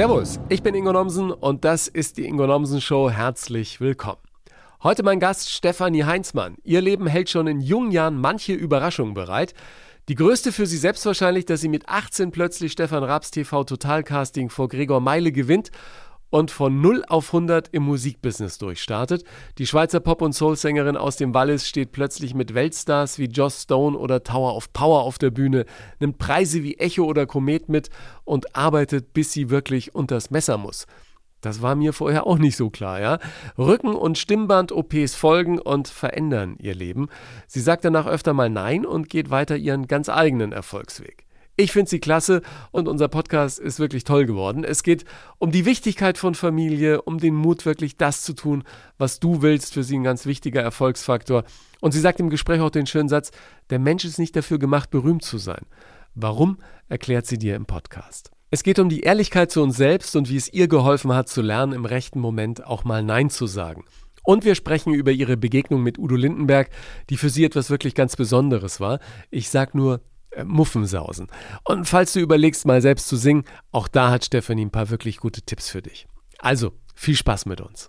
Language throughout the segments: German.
Servus, ich bin Ingo Nomsen und das ist die Ingo Nomsen Show. Herzlich willkommen. Heute mein Gast Stefanie Heinzmann. Ihr Leben hält schon in jungen Jahren manche Überraschungen bereit. Die größte für sie selbst wahrscheinlich, dass sie mit 18 plötzlich Stefan Raps TV Totalcasting vor Gregor Meile gewinnt und von 0 auf 100 im Musikbusiness durchstartet. Die Schweizer Pop- und Soul-Sängerin aus dem Wallis steht plötzlich mit Weltstars wie Joss Stone oder Tower of Power auf der Bühne, nimmt Preise wie Echo oder Komet mit und arbeitet, bis sie wirklich unters Messer muss. Das war mir vorher auch nicht so klar, ja. Rücken- und Stimmband-OPs folgen und verändern ihr Leben. Sie sagt danach öfter mal Nein und geht weiter ihren ganz eigenen Erfolgsweg. Ich finde sie klasse und unser Podcast ist wirklich toll geworden. Es geht um die Wichtigkeit von Familie, um den Mut, wirklich das zu tun, was du willst. Für sie ein ganz wichtiger Erfolgsfaktor. Und sie sagt im Gespräch auch den schönen Satz, der Mensch ist nicht dafür gemacht, berühmt zu sein. Warum, erklärt sie dir im Podcast. Es geht um die Ehrlichkeit zu uns selbst und wie es ihr geholfen hat, zu lernen, im rechten Moment auch mal Nein zu sagen. Und wir sprechen über ihre Begegnung mit Udo Lindenberg, die für sie etwas wirklich ganz Besonderes war. Ich sag nur Muffensausen. Und falls du überlegst, mal selbst zu singen, auch da hat Stefanie ein paar wirklich gute Tipps für dich. Also, viel Spaß mit uns.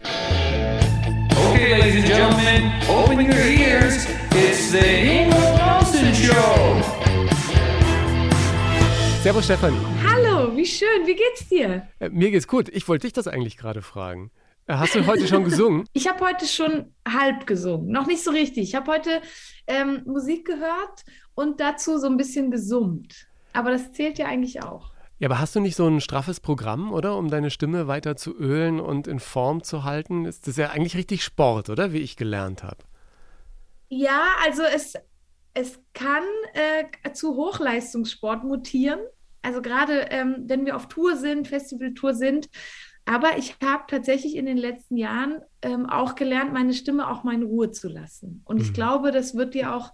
Okay, ladies and gentlemen, open your ears. It's the Ingo Nelson Show. Servus Stefanie. Hallo, wie schön, wie geht's dir? Äh, mir geht's gut. Ich wollte dich das eigentlich gerade fragen. Hast du heute schon gesungen? Ich habe heute schon halb gesungen, noch nicht so richtig. Ich habe heute ähm, Musik gehört und dazu so ein bisschen gesummt. Aber das zählt ja eigentlich auch. Ja, aber hast du nicht so ein straffes Programm, oder? Um deine Stimme weiter zu ölen und in Form zu halten? Ist das ja eigentlich richtig Sport, oder? Wie ich gelernt habe. Ja, also es, es kann äh, zu Hochleistungssport mutieren. Also gerade ähm, wenn wir auf Tour sind, Festivaltour sind. Aber ich habe tatsächlich in den letzten Jahren ähm, auch gelernt, meine Stimme auch mal in Ruhe zu lassen. Und ich Mhm. glaube, das wird dir auch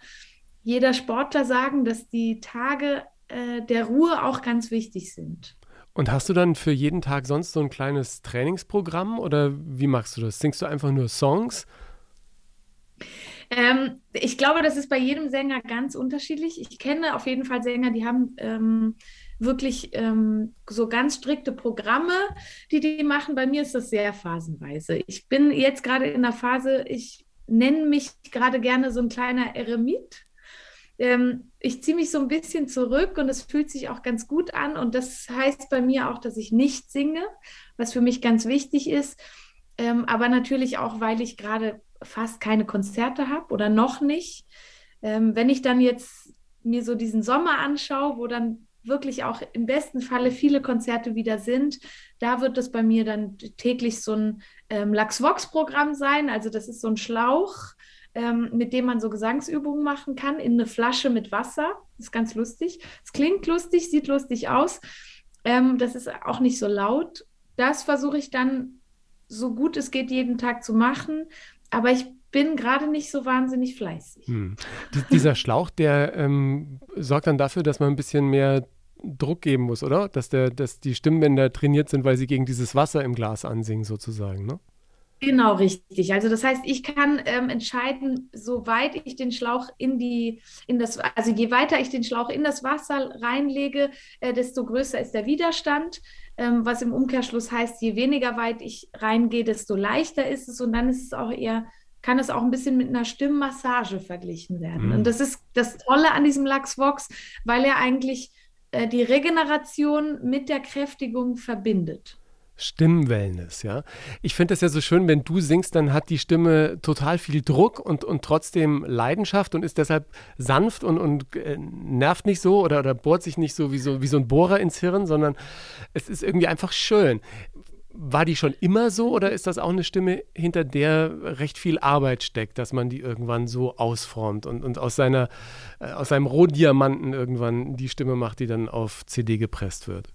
jeder Sportler sagen, dass die Tage äh, der Ruhe auch ganz wichtig sind. Und hast du dann für jeden Tag sonst so ein kleines Trainingsprogramm oder wie machst du das? Singst du einfach nur Songs? Ähm, ich glaube, das ist bei jedem Sänger ganz unterschiedlich. Ich kenne auf jeden Fall Sänger, die haben ähm, wirklich ähm, so ganz strikte Programme, die die machen. Bei mir ist das sehr phasenweise. Ich bin jetzt gerade in der Phase, ich nenne mich gerade gerne so ein kleiner Eremit. Ähm, ich ziehe mich so ein bisschen zurück und es fühlt sich auch ganz gut an. Und das heißt bei mir auch, dass ich nicht singe, was für mich ganz wichtig ist. Ähm, aber natürlich auch, weil ich gerade fast keine Konzerte habe oder noch nicht. Ähm, wenn ich dann jetzt mir so diesen Sommer anschaue, wo dann wirklich auch im besten Falle viele Konzerte wieder sind, da wird es bei mir dann täglich so ein ähm, Lachs-Vox-Programm sein. Also das ist so ein Schlauch, ähm, mit dem man so Gesangsübungen machen kann, in eine Flasche mit Wasser. Das ist ganz lustig. Es klingt lustig, sieht lustig aus. Ähm, das ist auch nicht so laut. Das versuche ich dann so gut es geht jeden Tag zu machen. Aber ich bin gerade nicht so wahnsinnig fleißig. Hm. Die, dieser Schlauch, der ähm, sorgt dann dafür, dass man ein bisschen mehr Druck geben muss, oder? Dass, der, dass die Stimmbänder trainiert sind, weil sie gegen dieses Wasser im Glas ansingen, sozusagen, ne? Genau, richtig. Also das heißt, ich kann ähm, entscheiden, soweit ich den Schlauch in die, in das, also je weiter ich den Schlauch in das Wasser reinlege, äh, desto größer ist der Widerstand. Ähm, was im Umkehrschluss heißt, je weniger weit ich reingehe, desto leichter ist es und dann ist es auch eher, kann es auch ein bisschen mit einer Stimmmassage verglichen werden. Mhm. Und das ist das Tolle an diesem Lachsvox, weil er eigentlich äh, die Regeneration mit der Kräftigung verbindet. Stimmwellness, ja. Ich finde das ja so schön, wenn du singst, dann hat die Stimme total viel Druck und, und trotzdem Leidenschaft und ist deshalb sanft und, und äh, nervt nicht so oder, oder bohrt sich nicht so wie, so wie so ein Bohrer ins Hirn, sondern es ist irgendwie einfach schön. War die schon immer so oder ist das auch eine Stimme, hinter der recht viel Arbeit steckt, dass man die irgendwann so ausformt und, und aus, seiner, äh, aus seinem Rohdiamanten irgendwann die Stimme macht, die dann auf CD gepresst wird?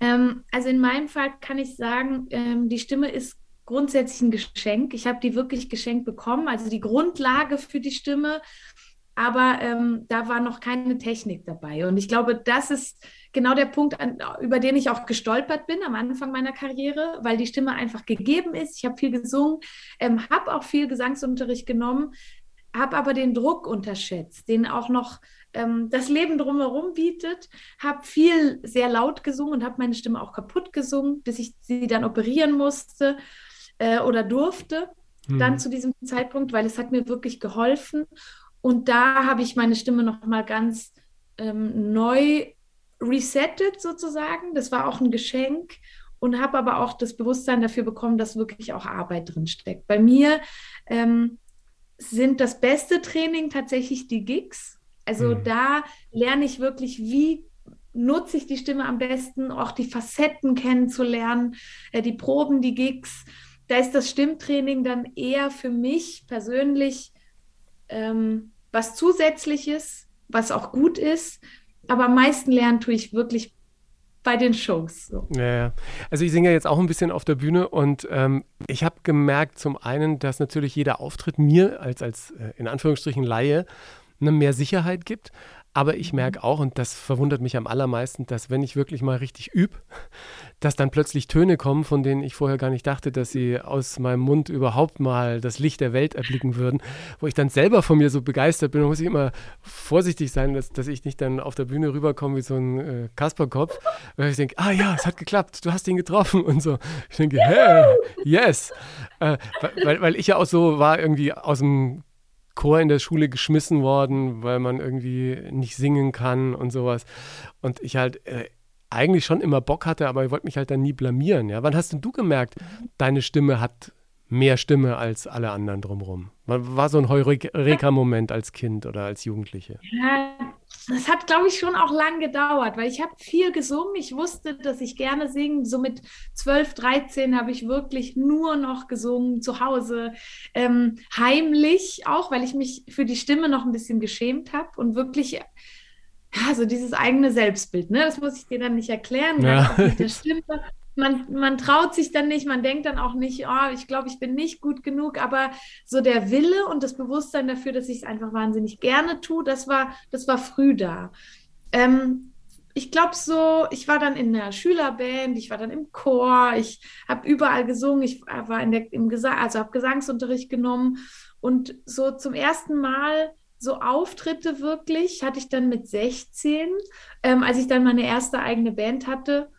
Ähm, also in meinem Fall kann ich sagen, ähm, die Stimme ist grundsätzlich ein Geschenk. Ich habe die wirklich geschenkt bekommen, also die Grundlage für die Stimme. Aber ähm, da war noch keine Technik dabei. Und ich glaube, das ist genau der Punkt, an, über den ich auch gestolpert bin am Anfang meiner Karriere, weil die Stimme einfach gegeben ist. Ich habe viel gesungen, ähm, habe auch viel Gesangsunterricht genommen. habe aber den Druck unterschätzt, den auch noch ähm, das Leben drumherum bietet. Habe viel sehr laut gesungen und habe meine Stimme auch kaputt gesungen, bis ich sie dann operieren musste äh, oder durfte. Hm. Dann zu diesem Zeitpunkt, weil es hat mir wirklich geholfen. Und da habe ich meine Stimme noch mal ganz ähm, neu resettet sozusagen. Das war auch ein Geschenk und habe aber auch das Bewusstsein dafür bekommen, dass wirklich auch Arbeit drin steckt. Bei mir ähm, sind das beste Training tatsächlich die Gigs. Also mhm. da lerne ich wirklich, wie nutze ich die Stimme am besten, auch die Facetten kennenzulernen, äh, die Proben, die Gigs. Da ist das Stimmtraining dann eher für mich persönlich ähm, was Zusätzliches, was auch gut ist. Aber am meisten lernen tue ich wirklich bei den Shows. So. Ja, ja. Also ich singe ja jetzt auch ein bisschen auf der Bühne und ähm, ich habe gemerkt zum einen, dass natürlich jeder Auftritt mir als, als äh, in Anführungsstrichen Laie eine mehr Sicherheit gibt. Aber ich mhm. merke auch, und das verwundert mich am allermeisten, dass wenn ich wirklich mal richtig übe, dass dann plötzlich Töne kommen, von denen ich vorher gar nicht dachte, dass sie aus meinem Mund überhaupt mal das Licht der Welt erblicken würden, wo ich dann selber von mir so begeistert bin, da muss ich immer vorsichtig sein, dass, dass ich nicht dann auf der Bühne rüberkomme wie so ein äh, Kasperkopf, weil ich denke, ah ja, es hat geklappt, du hast ihn getroffen und so. Ich denke, hey, yes. Äh, weil, weil ich ja auch so war, irgendwie aus dem Chor in der Schule geschmissen worden, weil man irgendwie nicht singen kann und sowas. Und ich halt äh, eigentlich schon immer Bock hatte, aber ich wollte mich halt dann nie blamieren. Ja? Wann hast denn du gemerkt, deine Stimme hat mehr Stimme als alle anderen drumherum? War so ein Heureka-Moment als Kind oder als Jugendliche? Ja, das hat, glaube ich, schon auch lang gedauert, weil ich habe viel gesungen. Ich wusste, dass ich gerne singe. So mit 12, 13 habe ich wirklich nur noch gesungen, zu Hause, ähm, heimlich auch, weil ich mich für die Stimme noch ein bisschen geschämt habe und wirklich ja, so dieses eigene Selbstbild, ne? Das muss ich dir dann nicht erklären, ja. mit der Stimme man, man traut sich dann nicht, man denkt dann auch nicht, oh, ich glaube, ich bin nicht gut genug, aber so der Wille und das Bewusstsein dafür, dass ich es einfach wahnsinnig gerne tue, das war, das war früh da. Ähm, ich glaube so, ich war dann in der Schülerband, ich war dann im Chor, ich habe überall gesungen, ich war in der, im Gesang, also habe Gesangsunterricht genommen und so zum ersten Mal so Auftritte wirklich hatte ich dann mit 16, ähm, als ich dann meine erste eigene Band hatte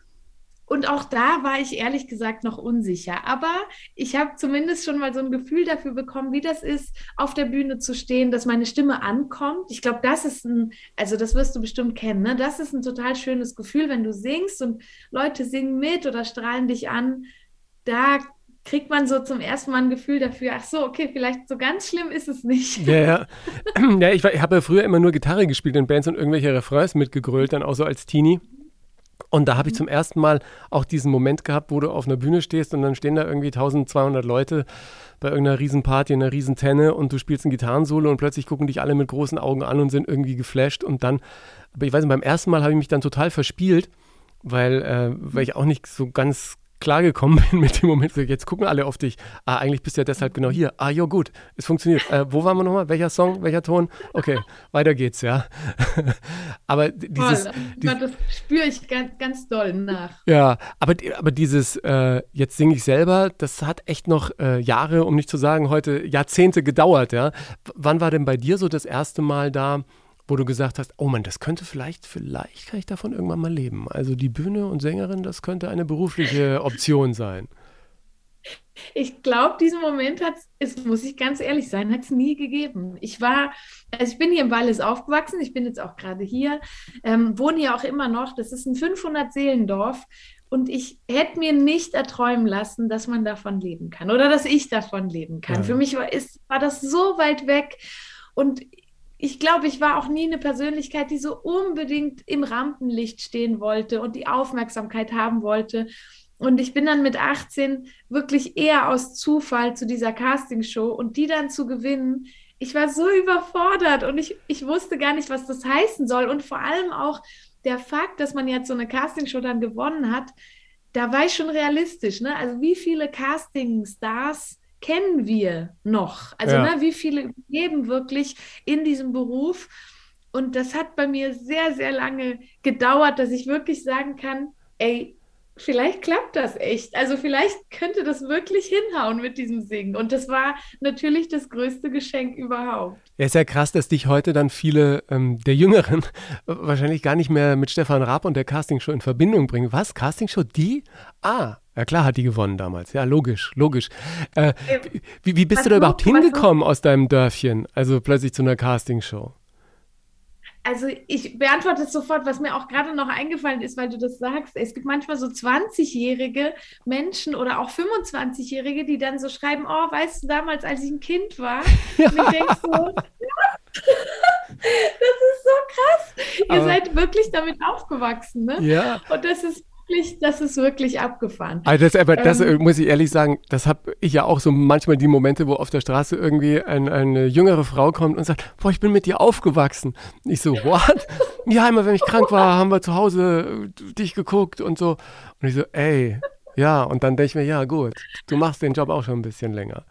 und auch da war ich ehrlich gesagt noch unsicher. Aber ich habe zumindest schon mal so ein Gefühl dafür bekommen, wie das ist, auf der Bühne zu stehen, dass meine Stimme ankommt. Ich glaube, das ist ein, also das wirst du bestimmt kennen, ne? das ist ein total schönes Gefühl, wenn du singst und Leute singen mit oder strahlen dich an. Da kriegt man so zum ersten Mal ein Gefühl dafür, ach so, okay, vielleicht so ganz schlimm ist es nicht. Ja, ja. ja ich, ich habe ja früher immer nur Gitarre gespielt in Bands und irgendwelche Refrains mitgegrölt, dann auch so als Teenie. Und da habe ich mhm. zum ersten Mal auch diesen Moment gehabt, wo du auf einer Bühne stehst und dann stehen da irgendwie 1200 Leute bei irgendeiner Riesenparty, in einer Riesentenne und du spielst ein Gitarrensolo und plötzlich gucken dich alle mit großen Augen an und sind irgendwie geflasht und dann, aber ich weiß nicht, beim ersten Mal habe ich mich dann total verspielt, weil, äh, weil ich auch nicht so ganz klargekommen bin mit dem Moment, jetzt gucken alle auf dich. Ah, eigentlich bist du ja deshalb genau hier. Ah, jo, gut, es funktioniert. Äh, wo waren wir nochmal? Welcher Song? Welcher Ton? Okay, weiter geht's, ja. aber dieses. Toll. dieses das spüre ich ganz, ganz doll nach. Ja, aber, aber dieses, äh, jetzt singe ich selber, das hat echt noch äh, Jahre, um nicht zu sagen, heute Jahrzehnte gedauert, ja. wann war denn bei dir so das erste Mal da? Wo du gesagt hast, oh Mann, das könnte vielleicht, vielleicht kann ich davon irgendwann mal leben. Also die Bühne und Sängerin, das könnte eine berufliche Option sein. Ich glaube, diesen Moment hat es, muss ich ganz ehrlich sein, hat es nie gegeben. Ich war, also ich bin hier im Wallis aufgewachsen, ich bin jetzt auch gerade hier, ähm, wohne hier auch immer noch. Das ist ein 500-Seelendorf und ich hätte mir nicht erträumen lassen, dass man davon leben kann oder dass ich davon leben kann. Ja. Für mich war, ist, war das so weit weg und ich glaube, ich war auch nie eine Persönlichkeit, die so unbedingt im Rampenlicht stehen wollte und die Aufmerksamkeit haben wollte. Und ich bin dann mit 18 wirklich eher aus Zufall zu dieser Castingshow und die dann zu gewinnen. Ich war so überfordert und ich, ich wusste gar nicht, was das heißen soll. Und vor allem auch der Fakt, dass man jetzt so eine Castingshow dann gewonnen hat, da war ich schon realistisch. Ne? Also wie viele Casting-Stars kennen wir noch? Also ja. ne, wie viele leben wirklich in diesem Beruf? Und das hat bei mir sehr, sehr lange gedauert, dass ich wirklich sagen kann, ey, vielleicht klappt das echt. Also vielleicht könnte das wirklich hinhauen mit diesem Singen. Und das war natürlich das größte Geschenk überhaupt. Ja, ist ja krass, dass dich heute dann viele ähm, der Jüngeren wahrscheinlich gar nicht mehr mit Stefan Raab und der Castingshow in Verbindung bringen. Was? Castingshow? Die? Ah, ja klar hat die gewonnen damals. Ja, logisch, logisch. Äh, wie, wie, bist was du da überhaupt hingekommen aus deinem Dörfchen? Also plötzlich zu einer Castingshow? also ich beantworte es sofort, was mir auch gerade noch eingefallen ist, weil du das sagst. Es gibt manchmal so 20-jährige Menschen oder auch 25-jährige, die dann so schreiben, oh, weißt du, damals, als ich ein Kind war, ja. und ich denke so, das ist so krass. Ihr Aber, seid wirklich damit aufgewachsen, ne? Ja. Und das ist wirklich, das ist wirklich abgefahren. Also das, aber das ähm, muss ich ehrlich sagen, das habe ich ja auch so manchmal die Momente, wo auf der Straße irgendwie ein, eine jüngere Frau kommt und sagt, boah, ich bin mit dir aufgewachsen. Ich so, what? ja, immer wenn ich krank war, haben wir zu Hause dich geguckt und so. Und ich so, ey, ja, und dann denke ich mir, ja, gut, du machst den Job auch schon ein bisschen länger.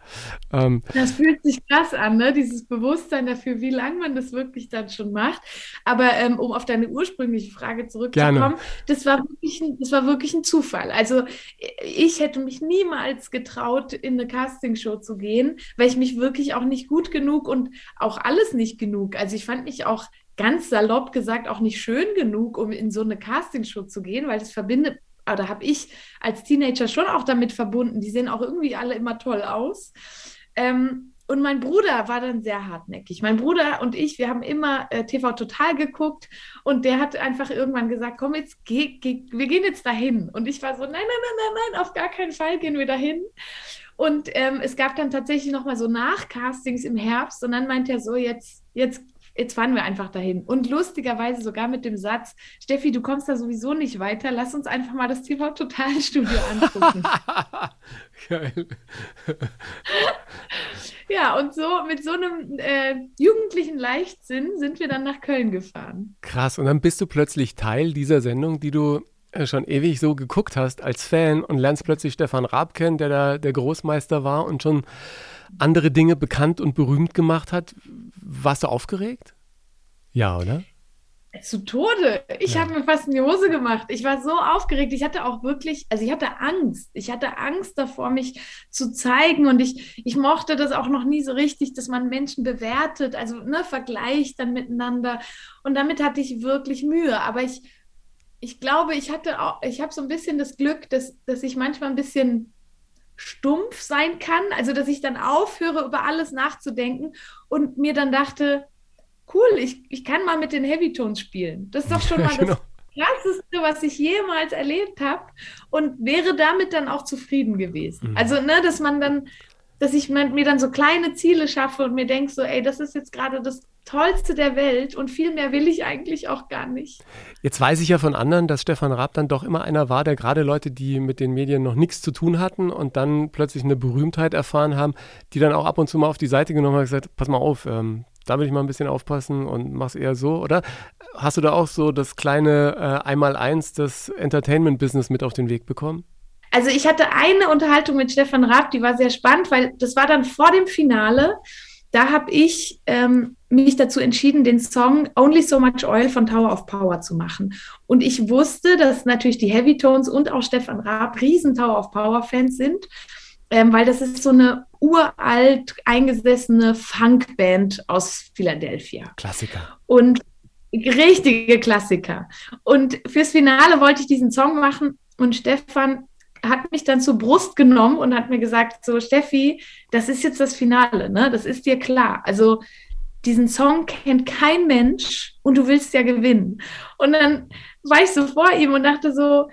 Ähm, das fühlt sich krass an, ne? dieses Bewusstsein dafür, wie lange man das wirklich dann schon macht. Aber ähm, um auf deine ursprüngliche Frage zurückzukommen, das war, wirklich ein, das war wirklich ein Zufall. Also ich hätte mich niemals getraut, in eine Castingshow zu gehen, weil ich mich wirklich auch nicht gut genug und auch alles nicht genug. Also ich fand mich auch ganz salopp gesagt auch nicht schön genug, um in so eine Castingshow zu gehen, weil das verbindet oder habe ich als Teenager schon auch damit verbunden. Die sehen auch irgendwie alle immer toll aus. Ähm, und mein Bruder war dann sehr hartnäckig. Mein Bruder und ich, wir haben immer äh, TV Total geguckt und der hat einfach irgendwann gesagt, komm jetzt, geh, geh, wir gehen jetzt dahin. Und ich war so, nein, nein, nein, nein, nein, auf gar keinen Fall gehen wir dahin. Und ähm, es gab dann tatsächlich nochmal so Nachcastings im Herbst und dann meint er so, jetzt, jetzt jetzt fahren wir einfach dahin. Und lustigerweise sogar mit dem Satz, Steffi, du kommst da sowieso nicht weiter, lass uns einfach mal das TV Total Studio angucken. Geil. ja, und so mit so einem äh, jugendlichen Leichtsinn sind wir dann nach Köln gefahren. Krass, und dann bist du plötzlich Teil dieser Sendung, die du äh, schon ewig so geguckt hast als Fan und lernst plötzlich Stefan Raab kennen, der da der Großmeister war und schon andere Dinge bekannt und berühmt gemacht hat. Warst du aufgeregt? Ja, oder? Zu Tode. Ich ja. habe mir fast in die Hose gemacht. Ich war so aufgeregt. Ich hatte auch wirklich, also ich hatte Angst. Ich hatte Angst davor, mich zu zeigen. Und ich, ich mochte das auch noch nie so richtig, dass man Menschen bewertet, also ne, vergleicht dann miteinander. Und damit hatte ich wirklich Mühe. Aber ich, ich glaube, ich hatte auch, ich habe so ein bisschen das Glück, dass, dass ich manchmal ein bisschen stumpf sein kann, also dass ich dann aufhöre, über alles nachzudenken und mir dann dachte, cool, ich, ich kann mal mit den Heavytones spielen. Das ist doch schon mal genau. das krasseste, was ich jemals erlebt habe und wäre damit dann auch zufrieden gewesen. Mhm. Also, ne, dass man dann, dass ich mir dann so kleine Ziele schaffe und mir denke so, ey, das ist jetzt gerade das Tollste der Welt und viel mehr will ich eigentlich auch gar nicht. Jetzt weiß ich ja von anderen, dass Stefan Raab dann doch immer einer war, der gerade Leute, die mit den Medien noch nichts zu tun hatten und dann plötzlich eine Berühmtheit erfahren haben, die dann auch ab und zu mal auf die Seite genommen haben und gesagt, pass mal auf, ähm, da will ich mal ein bisschen aufpassen und mach's eher so, oder? Hast du da auch so das kleine äh, Einmaleins des Entertainment-Business mit auf den Weg bekommen? Also ich hatte eine Unterhaltung mit Stefan Raab, die war sehr spannend, weil das war dann vor dem Finale da habe ich ähm, mich dazu entschieden, den Song Only So Much Oil von Tower of Power zu machen. Und ich wusste, dass natürlich die Heavy Tones und auch Stefan Raab riesen Tower of Power Fans sind, ähm, weil das ist so eine uralt eingesessene Funkband aus Philadelphia. Klassiker. Und richtige Klassiker. Und fürs Finale wollte ich diesen Song machen und Stefan hat mich dann zur Brust genommen und hat mir gesagt, so Steffi, das ist jetzt das Finale, ne? Das ist dir klar. Also diesen Song kennt kein Mensch und du willst ja gewinnen. Und dann war ich so vor ihm und dachte so,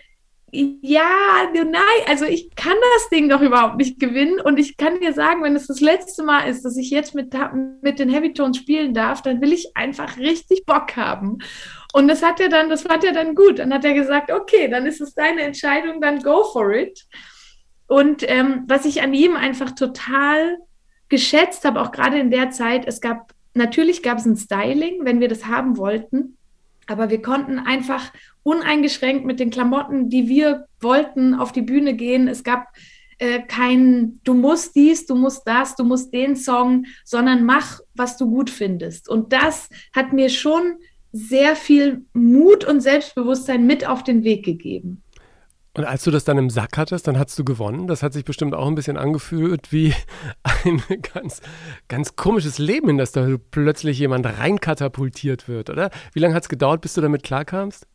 ja, nein, also ich kann das Ding doch überhaupt nicht gewinnen. Und ich kann dir sagen, wenn es das letzte Mal ist, dass ich jetzt mit, mit den Heavy Tones spielen darf, dann will ich einfach richtig Bock haben. Und das hat er dann, das fand er dann gut. Dann hat er gesagt, okay, dann ist es deine Entscheidung, dann go for it. Und ähm, was ich an ihm einfach total geschätzt habe, auch gerade in der Zeit, es gab, natürlich gab es ein Styling, wenn wir das haben wollten, aber wir konnten einfach uneingeschränkt mit den Klamotten, die wir wollten, auf die Bühne gehen. Es gab äh, kein, du musst dies, du musst das, du musst den Song, sondern mach, was du gut findest. Und das hat mir schon sehr viel Mut und Selbstbewusstsein mit auf den Weg gegeben. Und als du das dann im Sack hattest, dann hast du gewonnen. Das hat sich bestimmt auch ein bisschen angefühlt wie ein ganz, ganz komisches Leben, in das da plötzlich jemand reinkatapultiert wird, oder? Wie lange hat es gedauert, bis du damit klarkamst?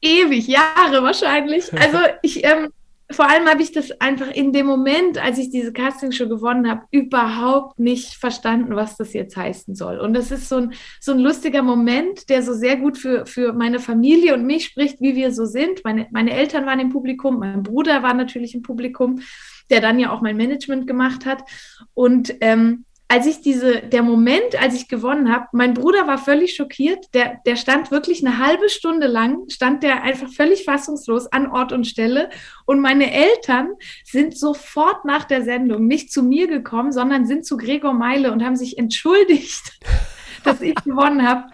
Ewig, Jahre wahrscheinlich. Also ich, ähm, vor allem habe ich das einfach in dem Moment, als ich diese Castingshow gewonnen habe, überhaupt nicht verstanden, was das jetzt heißen soll. Und das ist so ein, so ein lustiger Moment, der so sehr gut für, für meine Familie und mich spricht, wie wir so sind. Meine, meine Eltern waren im Publikum, mein Bruder war natürlich im Publikum, der dann ja auch mein Management gemacht hat. Und ähm, als ich diese, der Moment, als ich gewonnen habe, mein Bruder war völlig schockiert. Der, der stand wirklich eine halbe Stunde lang, stand der einfach völlig fassungslos an Ort und Stelle. Und meine Eltern sind sofort nach der Sendung nicht zu mir gekommen, sondern sind zu Gregor Meile und haben sich entschuldigt, dass ich gewonnen habe.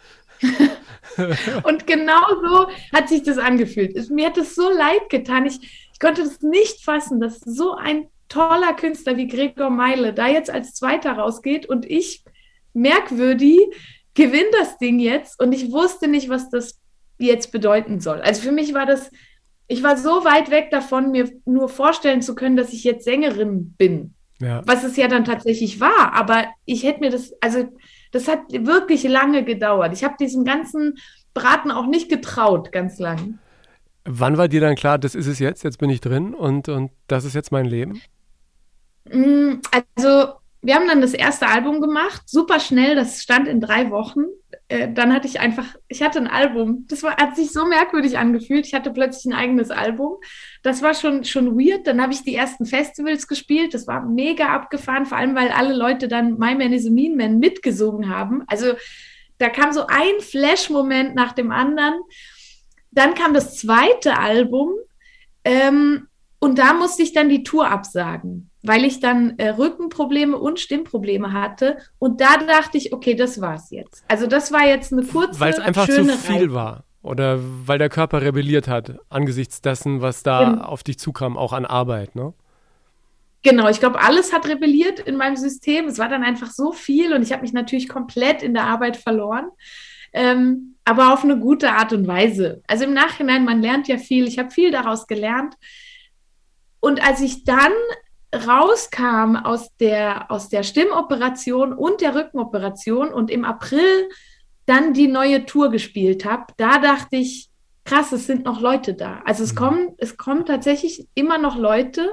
und genau so hat sich das angefühlt. Mir hat es so leid getan. Ich, ich konnte es nicht fassen, dass so ein toller Künstler wie Gregor Meile da jetzt als Zweiter rausgeht und ich, merkwürdig, gewinne das Ding jetzt und ich wusste nicht, was das jetzt bedeuten soll. Also für mich war das, ich war so weit weg davon, mir nur vorstellen zu können, dass ich jetzt Sängerin bin. Ja. Was es ja dann tatsächlich war. Aber ich hätte mir das, also das hat wirklich lange gedauert. Ich habe diesen ganzen Braten auch nicht getraut, ganz lang. Wann war dir dann klar, das ist es jetzt, jetzt bin ich drin und, und das ist jetzt mein Leben? Mm, also, wir haben dann das erste Album gemacht, super schnell, das stand in drei Wochen. Äh, dann hatte ich einfach, ich hatte ein Album. Das war, hat sich so merkwürdig angefühlt. Ich hatte plötzlich ein eigenes Album. Das war schon, schon weird. Dann habe ich die ersten Festivals gespielt. Das war mega abgefahren, vor allem, weil alle Leute dann My Man is a Mean Man mitgesungen haben. Also, da kam so ein Flash-Moment nach dem anderen. Dann kam das zweite Album. Ähm, und da musste ich dann die Tour absagen, weil ich dann äh, Rückenprobleme und Stimmprobleme hatte. Und da dachte ich, okay, das war's jetzt. Also das war jetzt eine kurze, Weil es einfach zu viel Reise. war. Oder weil der Körper rebelliert hat, angesichts dessen, was da genau. auf dich zukam, auch an Arbeit, ne? Genau, ich glaube, alles hat rebelliert in meinem System. Es war dann einfach so viel und ich habe mich natürlich komplett in der Arbeit verloren. Ähm, aber auf eine gute Art und Weise. Also im Nachhinein, man lernt ja viel. Ich habe viel daraus gelernt. Und als ich dann rauskam aus der, aus der Stimmoperation und der Rückenoperation und im April dann die neue Tour gespielt habe, da dachte ich, krass, es sind noch Leute da. Also es, mhm. kommen, es kommen tatsächlich immer noch Leute.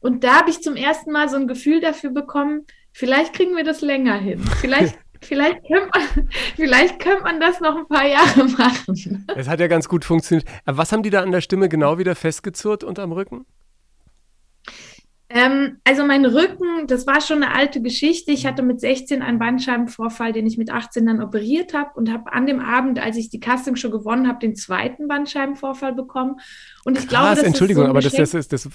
Und da habe ich zum ersten Mal so ein Gefühl dafür bekommen, vielleicht kriegen wir das länger hin. Vielleicht, vielleicht, könnte man, vielleicht könnte man das noch ein paar Jahre machen. Es hat ja ganz gut funktioniert. Was haben die da an der Stimme genau wieder festgezurrt unterm Rücken? Ähm, also mein Rücken, das war schon eine alte Geschichte. Ich hatte mit 16 einen Bandscheibenvorfall, den ich mit 18 dann operiert habe und habe an dem Abend, als ich die Castingshow gewonnen habe, den zweiten Bandscheibenvorfall bekommen. Und ich Krass, glaube, das Entschuldigung, ist so aber das, das, ist, das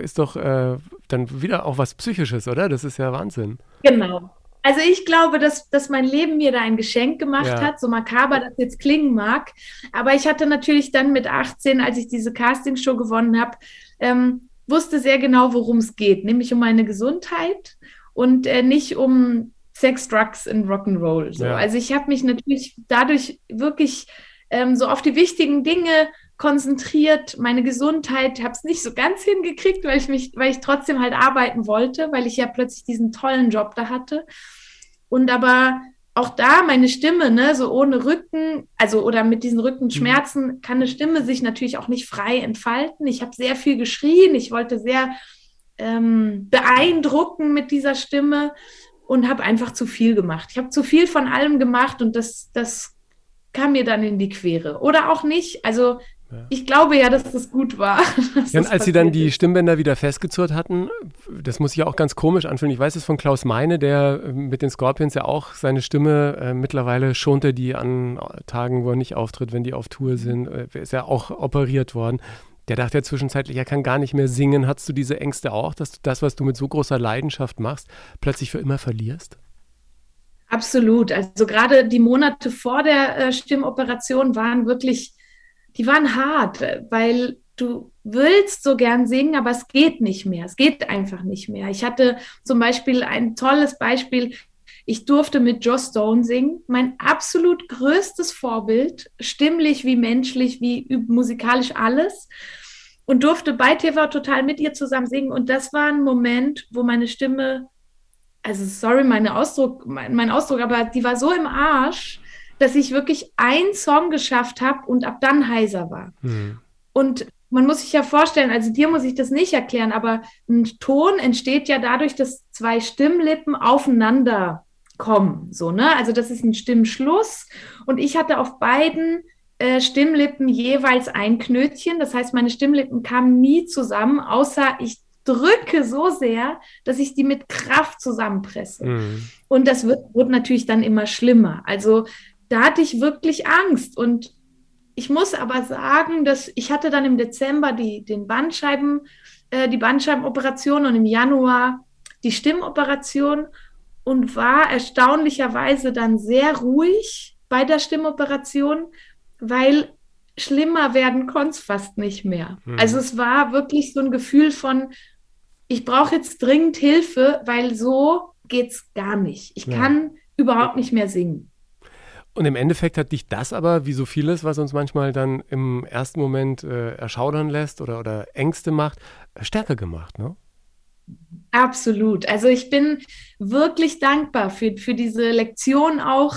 ist doch äh, dann wieder auch was Psychisches, oder? Das ist ja Wahnsinn. Genau. Also ich glaube, dass, dass mein Leben mir da ein Geschenk gemacht ja. hat, so makaber das jetzt klingen mag. Aber ich hatte natürlich dann mit 18, als ich diese Castingshow gewonnen habe, ähm, wusste sehr genau, worum es geht, nämlich um meine Gesundheit und äh, nicht um Sex, Drugs und Rock'n'Roll. So. Ja. Also ich habe mich natürlich dadurch wirklich ähm, so auf die wichtigen Dinge konzentriert, meine Gesundheit, habe es nicht so ganz hingekriegt, weil ich mich, weil ich trotzdem halt arbeiten wollte, weil ich ja plötzlich diesen tollen Job da hatte. Und aber auch da meine Stimme, ne, so ohne Rücken, also oder mit diesen Rückenschmerzen, mhm. kann eine Stimme sich natürlich auch nicht frei entfalten. Ich habe sehr viel geschrien, ich wollte sehr ähm, beeindrucken mit dieser Stimme und habe einfach zu viel gemacht. Ich habe zu viel von allem gemacht und das, das kam mir dann in die Quere. Oder auch nicht. Also ja. Ich glaube ja, dass das gut war. Ja, und als sie dann die Stimmbänder wieder festgezurrt hatten, das muss sich ja auch ganz komisch anfühlen. Ich weiß es von Klaus Meine, der äh, mit den Scorpions ja auch seine Stimme äh, mittlerweile schont er die an Tagen, wo er nicht auftritt, wenn die auf Tour sind. Äh, ist ja auch operiert worden. Der dachte ja zwischenzeitlich, er kann gar nicht mehr singen. Hattest du diese Ängste auch, dass du das, was du mit so großer Leidenschaft machst, plötzlich für immer verlierst? Absolut. Also gerade die Monate vor der äh, Stimmoperation waren wirklich die waren hart, weil du willst so gern singen, aber es geht nicht mehr. Es geht einfach nicht mehr. Ich hatte zum Beispiel ein tolles Beispiel. Ich durfte mit Joss Stone singen, mein absolut größtes Vorbild, stimmlich wie menschlich, wie musikalisch alles. und durfte bei TV Total mit ihr zusammen singen. Und das war ein Moment, wo meine Stimme, also sorry, meine Ausdruck, mein, mein Ausdruck, aber die war so im Arsch, dass ich wirklich einen Song geschafft habe und ab dann heiser war. Mhm. Und man muss sich ja vorstellen, also dir muss ich das nicht erklären, aber ein Ton entsteht ja dadurch, dass zwei Stimmlippen aufeinander kommen. So, ne? Also das ist ein Stimmschluss. Und ich hatte auf beiden äh, Stimmlippen jeweils ein Knötchen. Das heißt, meine Stimmlippen kamen nie zusammen, außer ich drücke so sehr, dass ich die mit Kraft zusammenpresse. Mhm. Und das wird, wird natürlich dann immer schlimmer. Also da hatte ich wirklich Angst. Und ich muss aber sagen, dass ich hatte dann im Dezember die, den Bandscheiben, äh, die Bandscheibenoperation und im Januar die Stimmoperation und war erstaunlicherweise dann sehr ruhig bei der Stimmoperation, weil schlimmer werden konnte es fast nicht mehr. Mhm. Also es war wirklich so ein Gefühl von, ich brauche jetzt dringend Hilfe, weil so geht es gar nicht. Ich ja. kann überhaupt nicht mehr singen. Und im Endeffekt hat dich das aber, wie so vieles, was uns manchmal dann im ersten Moment äh, erschaudern lässt oder, oder Ängste macht, stärker gemacht, ne? Absolut. Also ich bin wirklich dankbar für, für diese Lektion auch,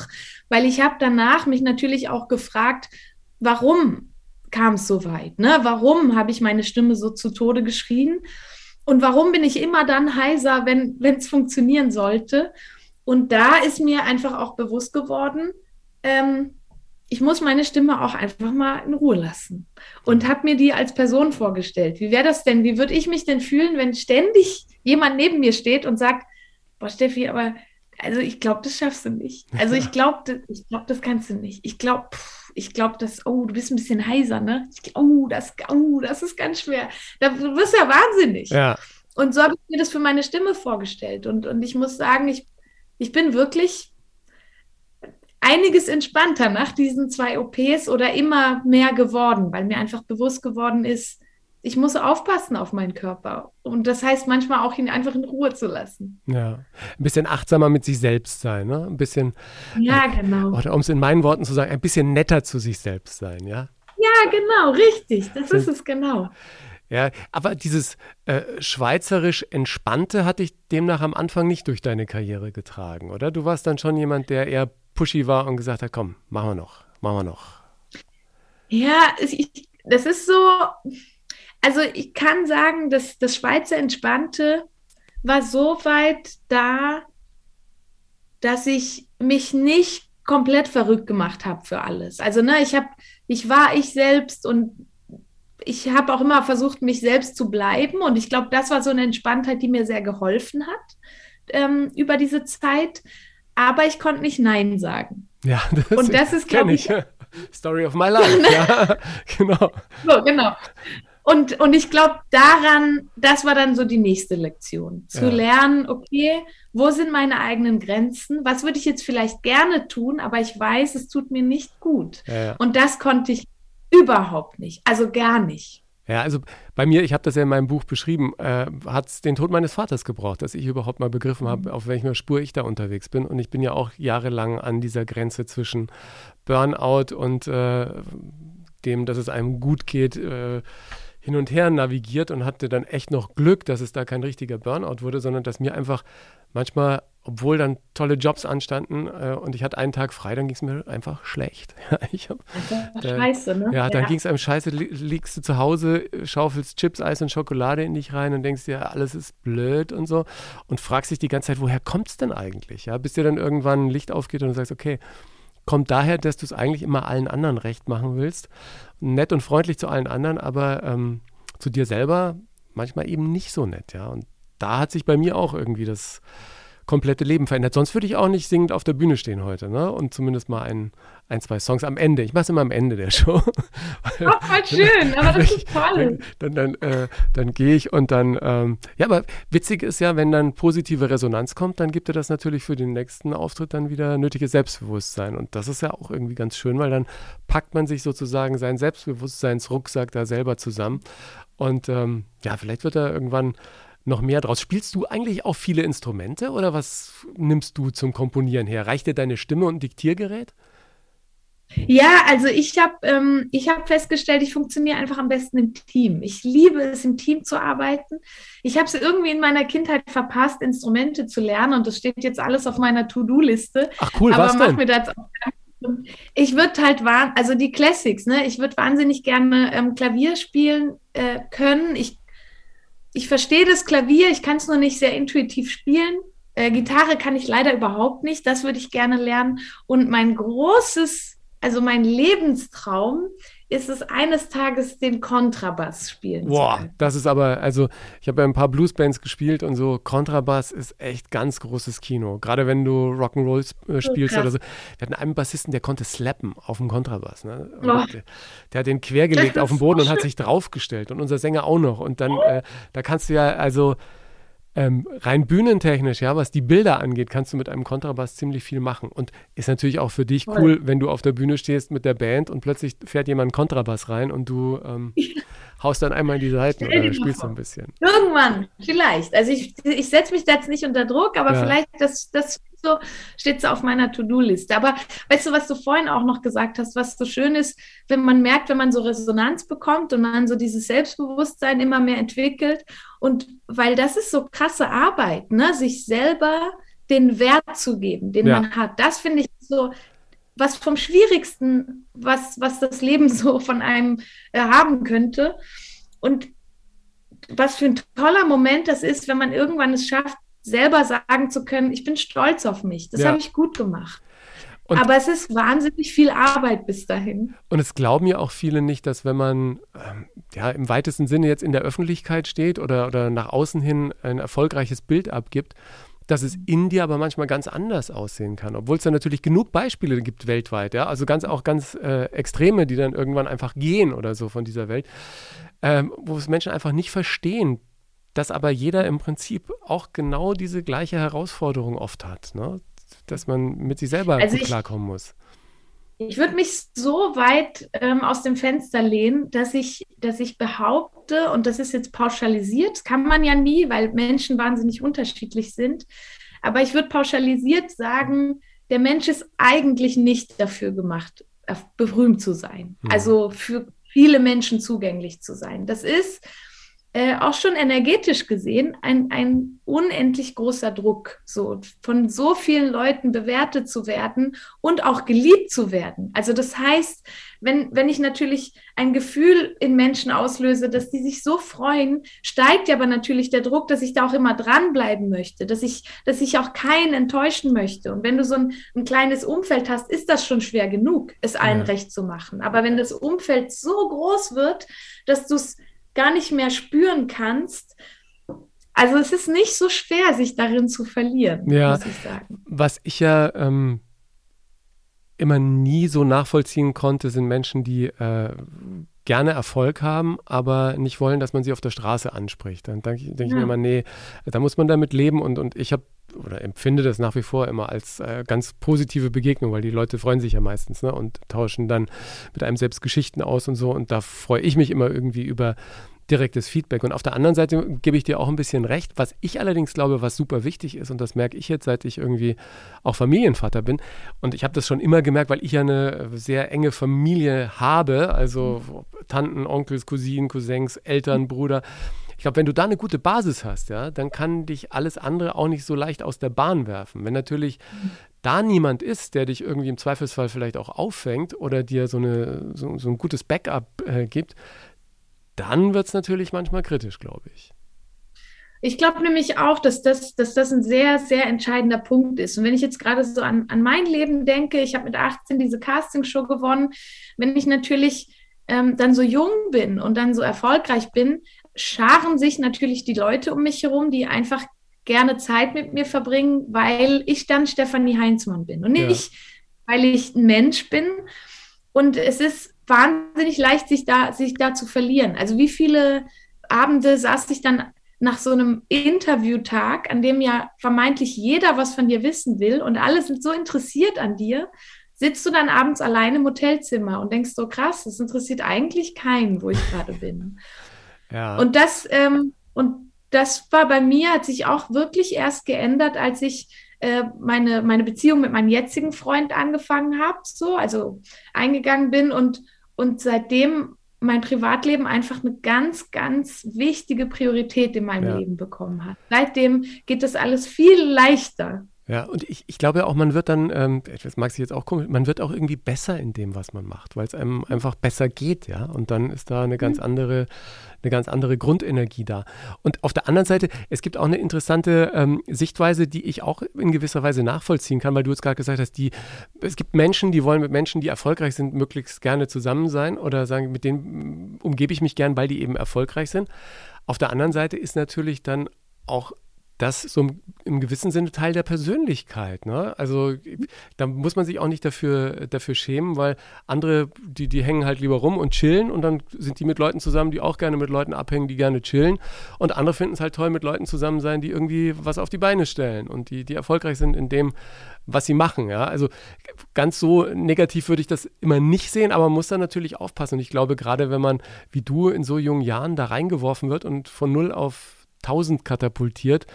weil ich habe danach mich natürlich auch gefragt, warum kam es so weit? Ne? Warum habe ich meine Stimme so zu Tode geschrien? Und warum bin ich immer dann heiser, wenn es funktionieren sollte? Und da ist mir einfach auch bewusst geworden, ähm, ich muss meine Stimme auch einfach mal in Ruhe lassen. Und habe mir die als Person vorgestellt. Wie wäre das denn? Wie würde ich mich denn fühlen, wenn ständig jemand neben mir steht und sagt, boah, Steffi, aber also ich glaube, das schaffst du nicht. Also ich glaube, ich glaube, das kannst du nicht. Ich glaube, ich glaube, dass, oh, du bist ein bisschen heiser, ne? Ich, oh, das, oh, das ist ganz schwer. Da, du wirst ja wahnsinnig. Ja. Und so habe ich mir das für meine Stimme vorgestellt. Und, und ich muss sagen, ich, ich bin wirklich einiges entspannter nach diesen zwei OPs oder immer mehr geworden, weil mir einfach bewusst geworden ist, ich muss aufpassen auf meinen Körper. Und das heißt manchmal auch ihn einfach in Ruhe zu lassen. Ja, ein bisschen achtsamer mit sich selbst sein, ne? Ein bisschen. Ja, genau. Oder um es in meinen Worten zu sagen, ein bisschen netter zu sich selbst sein, ja? Ja, genau, richtig. Das ist es genau. Ja, aber dieses äh, schweizerisch Entspannte hat dich demnach am Anfang nicht durch deine Karriere getragen, oder? Du warst dann schon jemand, der eher pushy war und gesagt hat, komm, machen wir noch, machen wir noch. Ja, ich, das ist so, also ich kann sagen, dass das Schweizer Entspannte war so weit da, dass ich mich nicht komplett verrückt gemacht habe für alles. Also ne, ich habe, ich war ich selbst und ich habe auch immer versucht, mich selbst zu bleiben. Und ich glaube, das war so eine Entspanntheit, die mir sehr geholfen hat ähm, über diese Zeit aber ich konnte nicht Nein sagen. Ja, das, und das ist, glaube ich, Story of my life. ja, genau. So, genau. Und, und ich glaube, daran, das war dann so die nächste Lektion. Zu ja. lernen, okay, wo sind meine eigenen Grenzen? Was würde ich jetzt vielleicht gerne tun, aber ich weiß, es tut mir nicht gut. Ja. Und das konnte ich überhaupt nicht. Also gar nicht. Ja, also bei mir, ich habe das ja in meinem Buch beschrieben, äh, hat es den Tod meines Vaters gebraucht, dass ich überhaupt mal begriffen habe, mhm. auf welcher Spur ich da unterwegs bin. Und ich bin ja auch jahrelang an dieser Grenze zwischen Burnout und äh, dem, dass es einem gut geht, äh, hin und her navigiert und hatte dann echt noch Glück, dass es da kein richtiger Burnout wurde, sondern dass mir einfach manchmal obwohl dann tolle Jobs anstanden äh, und ich hatte einen Tag frei, dann ging es mir einfach schlecht. hab, da, scheiße, ne? Ja, dann ja. ging es einem scheiße, li liegst du zu Hause, schaufelst Chips, Eis und Schokolade in dich rein und denkst dir, alles ist blöd und so und fragst dich die ganze Zeit, woher kommt es denn eigentlich? Ja, bis dir dann irgendwann ein Licht aufgeht und du sagst, okay, kommt daher, dass du es eigentlich immer allen anderen recht machen willst. Nett und freundlich zu allen anderen, aber ähm, zu dir selber manchmal eben nicht so nett, ja. Und da hat sich bei mir auch irgendwie das komplette Leben verändert. Sonst würde ich auch nicht singend auf der Bühne stehen heute, ne? Und zumindest mal ein, ein zwei Songs am Ende. Ich mache es immer am Ende der Show. Ach, voll schön, aber das ist toll. Dann, dann, dann, äh, dann gehe ich und dann, ähm, ja, aber witzig ist ja, wenn dann positive Resonanz kommt, dann gibt er das natürlich für den nächsten Auftritt dann wieder nötiges Selbstbewusstsein. Und das ist ja auch irgendwie ganz schön, weil dann packt man sich sozusagen seinen Selbstbewusstseinsrucksack da selber zusammen. Und ähm, ja, vielleicht wird er irgendwann noch mehr draus. Spielst du eigentlich auch viele Instrumente oder was nimmst du zum Komponieren her? Reicht dir deine Stimme und Diktiergerät? Ja, also ich habe ähm, ich hab festgestellt, ich funktioniere einfach am besten im Team. Ich liebe es, im Team zu arbeiten. Ich habe es irgendwie in meiner Kindheit verpasst, Instrumente zu lernen und das steht jetzt alles auf meiner To-Do-Liste. Ach cool, Aber was mach denn? mir das auch ich würde halt, also die Classics, ne? Ich würde wahnsinnig gerne ähm, Klavier spielen äh, können. Ich, ich verstehe das Klavier, ich kann es nur nicht sehr intuitiv spielen. Äh, Gitarre kann ich leider überhaupt nicht, das würde ich gerne lernen. Und mein großes, also mein Lebenstraum ist es, eines Tages den Kontrabass spielen zu Boah, können. das ist aber, also ich habe ja ein paar Bluesbands gespielt und so Kontrabass ist echt ganz großes Kino. Gerade wenn du Rock'n'Roll äh, spielst krass. oder so. Wir hatten einen Bassisten, der konnte slappen auf dem Kontrabass. Ne? Oh. der, der hat den quergelegt auf den Boden und hat sich draufgestellt und unser Sänger auch noch. Und dann, äh, da kannst du ja, also ähm, rein bühnentechnisch, ja, was die Bilder angeht, kannst du mit einem Kontrabass ziemlich viel machen. Und ist natürlich auch für dich cool, wenn du auf der Bühne stehst mit der Band und plötzlich fährt jemand einen Kontrabass rein und du ähm, haust dann einmal in die Seiten oder spielst so ein bisschen. Irgendwann, vielleicht. Also ich, ich setze mich da jetzt nicht unter Druck, aber Ja. vielleicht das, das so, steht so auf meiner To-Do-Liste. Aber weißt du, was du vorhin auch noch gesagt hast, was so schön ist, wenn man merkt, wenn man so Resonanz bekommt und man so dieses Selbstbewusstsein immer mehr entwickelt. Und weil das ist so krasse Arbeit, ne? sich selber den Wert zu geben, den Ja. man hat. Das finde ich so was vom Schwierigsten, was, was das Leben so von einem äh, haben könnte. Und was für ein toller Moment das ist, wenn man irgendwann es schafft, selber sagen zu können, ich bin stolz auf mich. Das Ja. habe ich gut gemacht. Und- Aber es ist wahnsinnig viel Arbeit bis dahin. Und es glauben ja auch viele nicht, dass wenn man ähm, ja im weitesten Sinne jetzt in der Öffentlichkeit steht oder, oder nach außen hin ein erfolgreiches Bild abgibt, dass es in dir aber manchmal ganz anders aussehen kann. Obwohl es da natürlich genug Beispiele gibt weltweit, ja. Also ganz auch ganz äh, Extreme, die dann irgendwann einfach gehen oder so von dieser Welt, ähm, wo es Menschen einfach nicht verstehen, dass aber jeder im Prinzip auch genau diese gleiche Herausforderung oft hat, ne? Dass man mit sich selber Also klarkommen muss. Ich würde mich so weit ähm, aus dem Fenster lehnen, dass ich, dass ich behaupte, und das ist jetzt pauschalisiert, kann man ja nie, weil Menschen wahnsinnig unterschiedlich sind, aber ich würde pauschalisiert sagen, der Mensch ist eigentlich nicht dafür gemacht, äh, berühmt zu sein. Mhm. Also für viele Menschen zugänglich zu sein. Das ist äh, auch schon energetisch gesehen ein, ein unendlich großer Druck, so von so vielen Leuten bewertet zu werden und auch geliebt zu werden. Also das heißt, wenn, wenn ich natürlich ein Gefühl in Menschen auslöse, dass die sich so freuen, steigt ja aber natürlich der Druck, dass ich da auch immer dranbleiben möchte, dass ich, dass ich auch keinen enttäuschen möchte. Und wenn du so ein, ein kleines Umfeld hast, ist das schon schwer genug, es allen Ja. recht zu machen. Aber wenn das Umfeld so groß wird, dass du es gar nicht mehr spüren kannst, also es ist nicht so schwer, sich darin zu verlieren, Ja. muss ich sagen. Was ich ja ähm, immer nie so nachvollziehen konnte, sind Menschen, die äh, gerne Erfolg haben, aber nicht wollen, dass man sie auf der Straße anspricht. Dann denke ich, denk ich mir immer, nee, da muss man damit leben und, und ich habe oder empfinde das nach wie vor immer als äh, ganz positive Begegnung, weil die Leute freuen sich ja meistens ne, und tauschen dann mit einem selbst Geschichten aus und so und da freue ich mich immer irgendwie über direktes Feedback. Und auf der anderen Seite gebe ich dir auch ein bisschen recht, was ich allerdings glaube, was super wichtig ist, und das merke ich jetzt, seit ich irgendwie auch Familienvater bin. Und ich habe das schon immer gemerkt, weil ich ja eine sehr enge Familie habe, also Tanten, Onkels, Cousinen, Cousins, Eltern, Bruder. Ich glaube, wenn du da eine gute Basis hast, ja, dann kann dich alles andere auch nicht so leicht aus der Bahn werfen. Wenn natürlich da niemand ist, der dich irgendwie im Zweifelsfall vielleicht auch auffängt oder dir so, eine, so, so ein gutes Backup äh, gibt, dann wird es natürlich manchmal kritisch, glaube ich. Ich glaube nämlich auch, dass das, dass das ein sehr, sehr entscheidender Punkt ist. Und wenn ich jetzt gerade so an, an mein Leben denke, ich habe mit 18 diese Castingshow gewonnen, wenn ich natürlich ähm, dann so jung bin und dann so erfolgreich bin, scharen sich natürlich die Leute um mich herum, die einfach gerne Zeit mit mir verbringen, weil ich dann Stefanie Heinzmann bin und Ja. nicht, weil ich ein Mensch bin. Und es ist wahnsinnig leicht, sich da, sich da zu verlieren. Also wie viele Abende saß ich dann nach so einem Interviewtag, an dem ja vermeintlich jeder was von dir wissen will und alle sind so interessiert an dir, sitzt du dann abends allein im Hotelzimmer und denkst so, krass, das interessiert eigentlich keinen, wo ich gerade bin. Ja. Und das, ähm, und das war bei mir, hat sich auch wirklich erst geändert, als ich äh, meine, meine Beziehung mit meinem jetzigen Freund angefangen habe, so, also eingegangen bin und, und seitdem mein Privatleben einfach eine ganz, ganz wichtige Priorität in meinem Ja. Leben bekommen hat. Seitdem geht das alles viel leichter. Ja, und ich, ich glaube auch, man wird dann, ähm, das mag sich jetzt auch komisch, man wird auch irgendwie besser in dem, was man macht, weil es einem einfach besser geht, ja. Und dann ist da eine ganz andere, eine ganz andere Grundenergie da. Und auf der anderen Seite, es gibt auch eine interessante ähm, Sichtweise, die ich auch in gewisser Weise nachvollziehen kann, weil du jetzt gerade gesagt hast, die, es gibt Menschen, die wollen mit Menschen, die erfolgreich sind, möglichst gerne zusammen sein oder sagen, mit denen umgebe ich mich gern, weil die eben erfolgreich sind. Auf der anderen Seite ist natürlich dann auch das so im, gewissen Sinne Teil der Persönlichkeit. Ne? Also da muss man sich auch nicht dafür, dafür schämen, weil andere, die, die hängen halt lieber rum und chillen und dann sind die mit Leuten zusammen, die auch gerne mit Leuten abhängen, die gerne chillen. Und andere finden es halt toll, mit Leuten zusammen sein, die irgendwie was auf die Beine stellen und die, die erfolgreich sind in dem, was sie machen. Ja? Also ganz so negativ würde ich das immer nicht sehen, aber man muss da natürlich aufpassen. Und ich glaube, gerade wenn man wie du in so jungen Jahren da reingeworfen wird und von null auf 1000 katapultiert,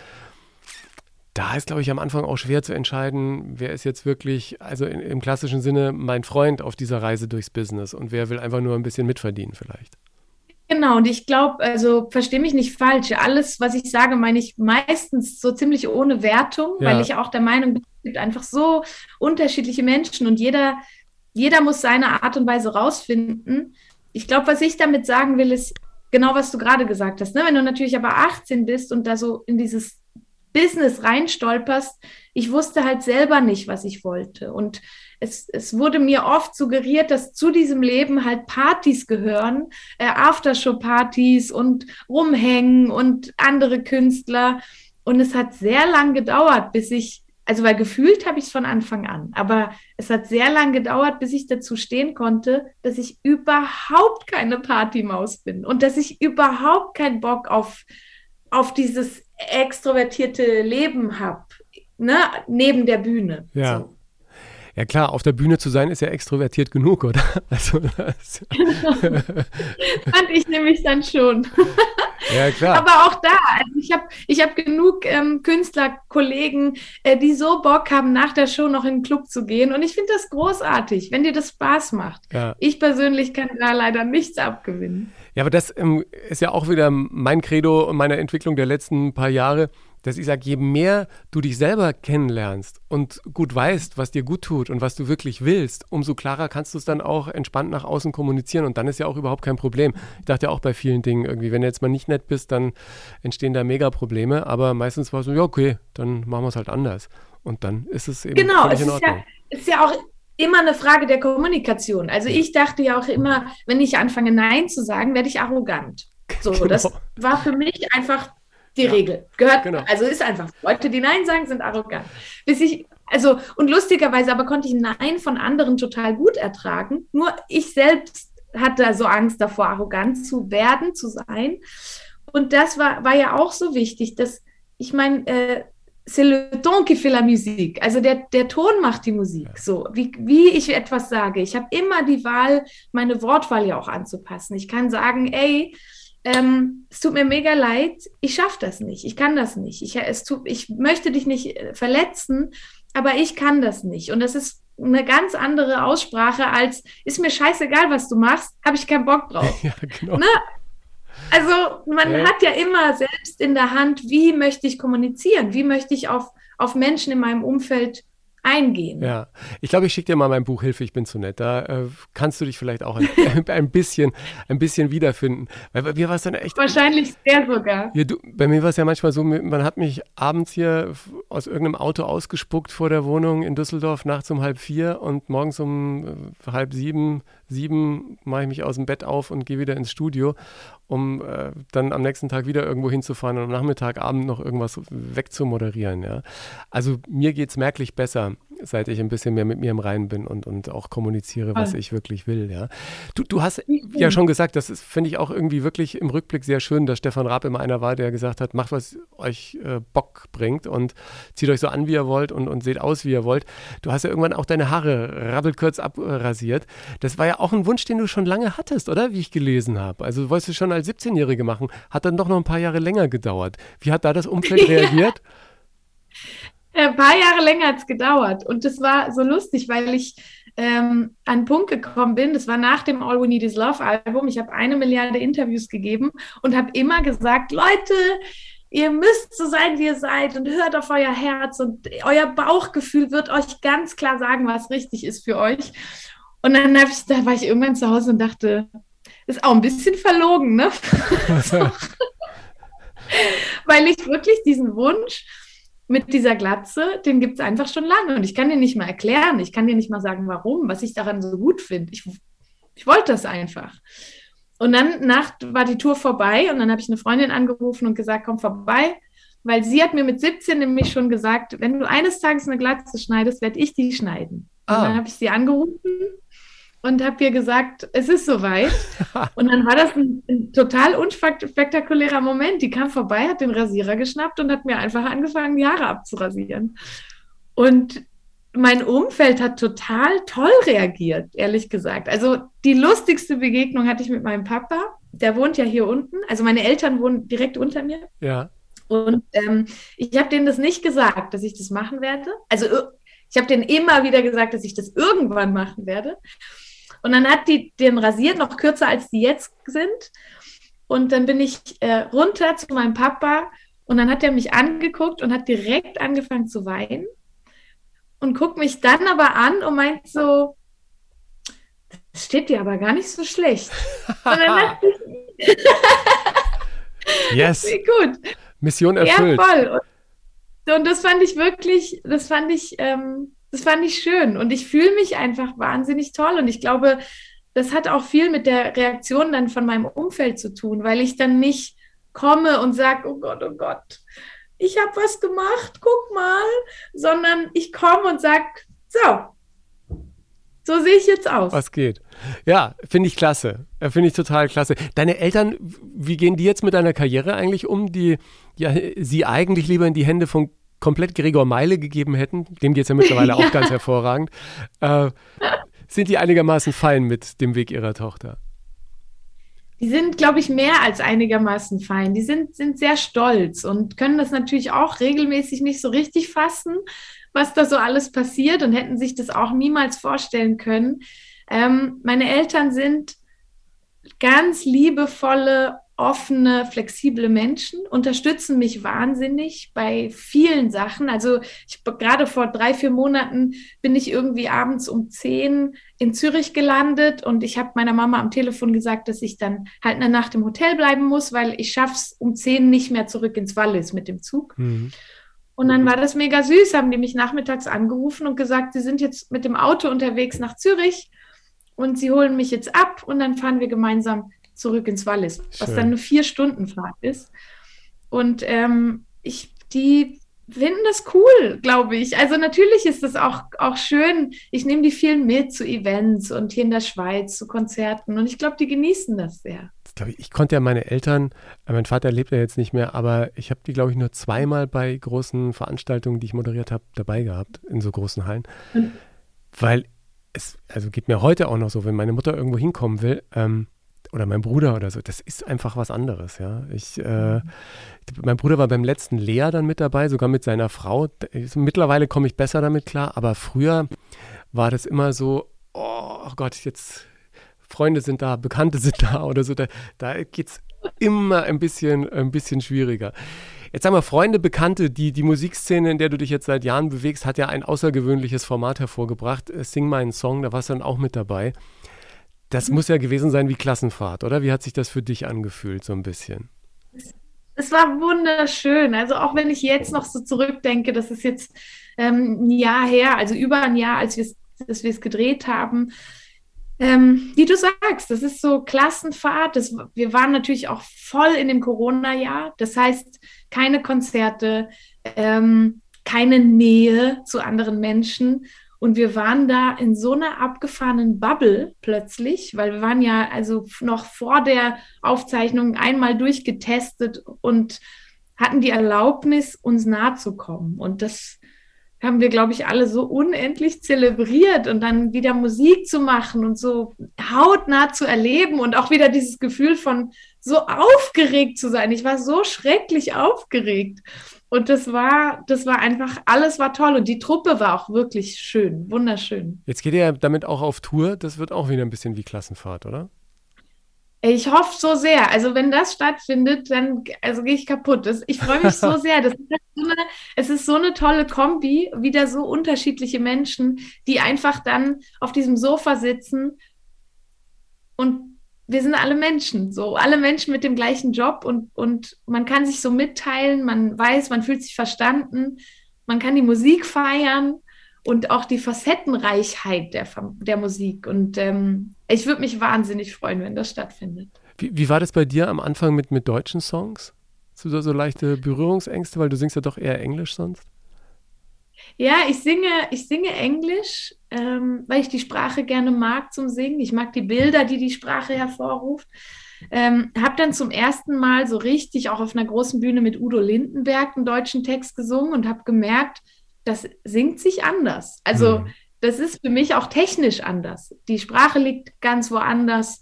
da ist, glaube ich, am Anfang auch schwer zu entscheiden, wer ist jetzt wirklich, also in, im klassischen Sinne, mein Freund auf dieser Reise durchs Business und wer will einfach nur ein bisschen mitverdienen vielleicht. Genau, und ich glaube, also verstehe mich nicht falsch. Alles, was ich sage, meine ich meistens so ziemlich ohne Wertung, Ja. weil ich auch der Meinung bin, es gibt einfach so unterschiedliche Menschen und jeder, jeder muss seine Art und Weise rausfinden. Ich glaube, was ich damit sagen will, ist genau, was du gerade gesagt hast. Ne? Wenn du natürlich aber 18 bist und da so in dieses Business reinstolperst, ich wusste halt selber nicht, was ich wollte. Und es, es wurde mir oft suggeriert, dass zu diesem Leben halt Partys gehören, äh, Aftershow-Partys und rumhängen und andere Künstler. Und es hat sehr lang gedauert, bis ich, also weil gefühlt habe ich es von Anfang an, aber es hat sehr lang gedauert, bis ich dazu stehen konnte, dass ich überhaupt keine Partymaus bin und dass ich überhaupt keinen Bock auf, auf dieses extrovertierte Leben habe, ne, neben der Bühne. Ja. So. Ja klar, auf der Bühne zu sein ist ja extrovertiert genug, oder? Also das, Fand ich nämlich dann schon. ja klar. Aber auch da, also ich habe ich hab genug ähm, Künstlerkollegen, äh, die so Bock haben, nach der Show noch in den Club zu gehen. Und ich finde das großartig, wenn dir das Spaß macht. Ja. Ich persönlich kann da leider nichts abgewinnen. Ja, aber das ähm, ist ja auch wieder mein Credo und meine Entwicklung der letzten paar Jahre, dass ich sage, je mehr du dich selber kennenlernst und gut weißt, was dir gut tut und was du wirklich willst, umso klarer kannst du es dann auch entspannt nach außen kommunizieren und dann ist ja auch überhaupt kein Problem. Ich dachte ja auch bei vielen Dingen irgendwie, wenn du jetzt mal nicht nett bist, dann entstehen da Mega-Probleme, aber meistens war es so, ja okay, dann machen wir es halt anders und dann ist es eben Genau, völlig es in ist Ordnung. ja, es ist ja auch immer eine Frage der Kommunikation. Also ich dachte ja auch immer, wenn ich anfange Nein zu sagen, werde ich arrogant. So, Genau. das war für mich einfach die Ja, Regel. Gehört, genau. also ist einfach. Leute, die Nein sagen, sind arrogant. Bis ich, also, und lustigerweise aber konnte ich Nein von anderen total gut ertragen. Nur ich selbst hatte so Angst davor, arrogant zu werden, zu sein. Und das war, war ja auch so wichtig, dass, ich meine, äh, c'est le ton qui fait la musique. Also der, der Ton macht die Musik. So, wie, wie ich etwas sage. Ich habe immer die Wahl, meine Wortwahl ja auch anzupassen. Ich kann sagen, ey, ähm, es tut mir mega leid, ich schaffe das nicht, ich kann das nicht. Ich, es tut, ich möchte dich nicht äh, verletzen, aber ich kann das nicht. Und das ist eine ganz andere Aussprache als, ist mir scheißegal, was du machst, habe ich keinen Bock drauf. Ja, genau. Ne? Also man Ja. hat ja immer selbst in der Hand, wie möchte ich kommunizieren, wie möchte ich auf, auf Menschen in meinem Umfeld eingehen. Ja, ich glaube, ich schicke dir mal mein Buch Hilfe, ich bin zu nett. Da äh, kannst du dich vielleicht auch ein, ein, bisschen, ein bisschen wiederfinden. Weil bei mir war es dann echt. Wahrscheinlich sehr sogar. Ja, du, bei mir war es ja manchmal so, man hat mich abends hier aus irgendeinem Auto ausgespuckt vor der Wohnung in Düsseldorf nachts um halb vier und morgens um äh, halb sieben, sieben mache ich mich aus dem Bett auf und gehe wieder ins Studio, um äh, dann am nächsten Tag wieder irgendwo hinzufahren und am Nachmittag, Abend noch irgendwas wegzumoderieren. Ja. Also mir geht es merklich besser, seit ich ein bisschen mehr mit mir im Reinen bin und, und auch kommuniziere, was ich wirklich will. Ja. Du, du hast ja schon gesagt, das finde ich auch irgendwie wirklich im Rückblick sehr schön, dass Stefan Raab immer einer war, der gesagt hat, macht, was euch äh, Bock bringt und zieht euch so an, wie ihr wollt und, und seht aus, wie ihr wollt. Du hast ja irgendwann auch deine Haare rabbelkurz abrasiert. Das war ja auch ein Wunsch, den du schon lange hattest, oder? Wie ich gelesen habe. Also du wolltest es schon als 17-Jährige machen, hat dann doch noch ein paar Jahre länger gedauert. Wie hat da das Umfeld reagiert? Ein paar Jahre länger hat es gedauert. Und das war so lustig, weil ich ähm, an einen Punkt gekommen bin. Das war nach dem All We Need Is Love Album. Ich habe eine Milliarde Interviews gegeben und habe immer gesagt, Leute, ihr müsst so sein, wie ihr seid und hört auf euer Herz und euer Bauchgefühl wird euch ganz klar sagen, was richtig ist für euch. Und dann ich, da war ich irgendwann zu Hause und dachte, ist auch ein bisschen verlogen, ne? Weil ich wirklich diesen Wunsch mit dieser Glatze, den gibt es einfach schon lange. Und ich kann dir nicht mal erklären, ich kann dir nicht mal sagen, warum, was ich daran so gut finde. Ich, ich wollte das einfach. Und dann Nacht war die Tour vorbei und dann habe ich eine Freundin angerufen und gesagt, komm vorbei, weil sie hat mir mit 17 nämlich schon gesagt, wenn du eines Tages eine Glatze schneidest, werde ich die schneiden. Ah. Und dann habe ich sie angerufen und habe ihr gesagt, es ist soweit. und dann war das ein, ein, total unspektakulärer Moment. Die kam vorbei, hat den Rasierer geschnappt und hat mir einfach angefangen, die Haare abzurasieren. Und mein Umfeld hat total toll reagiert, ehrlich gesagt. Also die lustigste Begegnung hatte ich mit meinem Papa. Der wohnt ja hier unten. Also meine Eltern wohnen direkt unter mir. Ja. Und ähm, ich habe denen das nicht gesagt, dass ich das machen werde. Also ich habe denen immer wieder gesagt, dass ich das irgendwann machen werde. Und dann hat die den rasiert, noch kürzer als die jetzt sind. Und dann bin ich äh, runter zu meinem Papa und dann hat er mich angeguckt und hat direkt angefangen zu weinen und guckt mich dann aber an und meint so, das steht dir aber gar nicht so schlecht. Und dann dachte ich, yes. gut. Mission erfüllt. Ja, voll. Und, und das fand ich wirklich, das fand ich ähm, das fand ich schön und ich fühle mich einfach wahnsinnig toll und ich glaube, das hat auch viel mit der Reaktion dann von meinem Umfeld zu tun, weil ich dann nicht komme und sage, oh Gott, oh Gott, ich habe was gemacht, guck mal, sondern ich komme und sage, so, so sehe ich jetzt aus. Was geht? Ja, finde ich klasse. Äh, finde ich total klasse. Deine Eltern, wie gehen die jetzt mit deiner Karriere eigentlich um, die ja sie eigentlich lieber in die Hände von komplett Gregor Meile gegeben hätten, dem geht es ja mittlerweile ja. auch ganz hervorragend, äh, sind die einigermaßen fein mit dem Weg ihrer Tochter? Die sind, glaube ich, mehr als einigermaßen fein. Die sind, sind sehr stolz und können das natürlich auch regelmäßig nicht so richtig fassen, was da so alles passiert und hätten sich das auch niemals vorstellen können. Ähm, meine Eltern sind ganz liebevolle, offene, flexible Menschen, unterstützen mich wahnsinnig bei vielen Sachen. Also ich gerade vor drei, vier Monaten bin ich irgendwie abends um zehn in Zürich gelandet und ich habe meiner Mama am Telefon gesagt, dass ich dann halt eine Nacht im Hotel bleiben muss, weil ich schaff's um zehn nicht mehr zurück ins Wallis mit dem Zug. Mhm. Und dann war das mega süß, haben die mich nachmittags angerufen und gesagt, sie sind jetzt mit dem Auto unterwegs nach Zürich und sie holen mich jetzt ab und dann fahren wir gemeinsam zurück ins Wallis, Schön. was dann eine vier Stunden Fahrt ist. Und ähm, ich, die finden das cool, glaube ich. Also natürlich ist das auch, auch schön. Ich nehme die vielen mit zu Events und hier in der Schweiz zu Konzerten und ich glaube, die genießen das sehr. Ich, ich konnte ja meine Eltern, äh, mein Vater lebt ja jetzt nicht mehr, aber ich habe die, glaube ich, nur zweimal bei großen Veranstaltungen, die ich moderiert habe, dabei gehabt, in so großen Hallen. Und Weil es, also geht mir heute auch noch so, wenn meine Mutter irgendwo hinkommen will, ähm, oder mein Bruder oder so, das ist einfach was anderes, ja. Ich, äh, mein Bruder war beim letzten Lea dann mit dabei, sogar mit seiner Frau. Mittlerweile komme ich besser damit klar, aber früher war das immer so, oh Gott, jetzt Freunde sind da, Bekannte sind da oder so. Da, da geht es immer ein bisschen, ein bisschen schwieriger. Jetzt haben wir Freunde, Bekannte, die, die Musikszene, in der du dich jetzt seit Jahren bewegst, hat ja ein außergewöhnliches Format hervorgebracht. Sing meinen Song, da warst du dann auch mit dabei. Das muss ja gewesen sein wie Klassenfahrt, oder? Wie hat sich das für dich angefühlt, so ein bisschen? Es war wunderschön. Also auch wenn ich jetzt noch so zurückdenke, das ist jetzt ähm, ein Jahr her, also über ein Jahr, als wir es gedreht haben. Ähm, wie du sagst, das ist so Klassenfahrt. Das, wir waren natürlich auch voll in dem Corona-Jahr. Das heißt, keine Konzerte, ähm, keine Nähe zu anderen Menschen. Und wir waren da in so einer abgefahrenen Bubble plötzlich, weil wir waren ja also noch vor der Aufzeichnung einmal durchgetestet und hatten die Erlaubnis, uns nahe zu kommen. Und das, haben wir, glaube ich, alle so unendlich zelebriert und dann wieder Musik zu machen und so hautnah zu erleben und auch wieder dieses Gefühl von so aufgeregt zu sein. Ich war so schrecklich aufgeregt. Und das war, das war einfach, alles war toll und die Truppe war auch wirklich schön, wunderschön. Jetzt geht ihr ja damit auch auf Tour. Das wird auch wieder ein bisschen wie Klassenfahrt, oder? Ich hoffe so sehr. Also wenn das stattfindet, dann also gehe ich kaputt. Das, ich freue mich so sehr. Das ist so eine, es ist so eine tolle Kombi, wieder so unterschiedliche Menschen, die einfach dann auf diesem Sofa sitzen und wir sind alle Menschen, so alle Menschen mit dem gleichen Job und, und man kann sich so mitteilen, man weiß, man fühlt sich verstanden, man kann die Musik feiern und auch die Facettenreichheit der, der Musik. Und ähm, ich würde mich wahnsinnig freuen, wenn das stattfindet. Wie, wie, war das bei dir am Anfang mit, mit deutschen Songs? Hast so leichte Berührungsängste, weil du singst ja doch eher Englisch sonst? Ja, ich singe, ich singe Englisch, ähm, weil ich die Sprache gerne mag zum Singen. Ich mag die Bilder, die die Sprache hervorruft. Ähm, habe dann zum ersten Mal so richtig auch auf einer großen Bühne mit Udo Lindenberg einen deutschen Text gesungen und habe gemerkt, das singt sich anders. Also mhm. das ist für mich auch technisch anders. Die Sprache liegt ganz woanders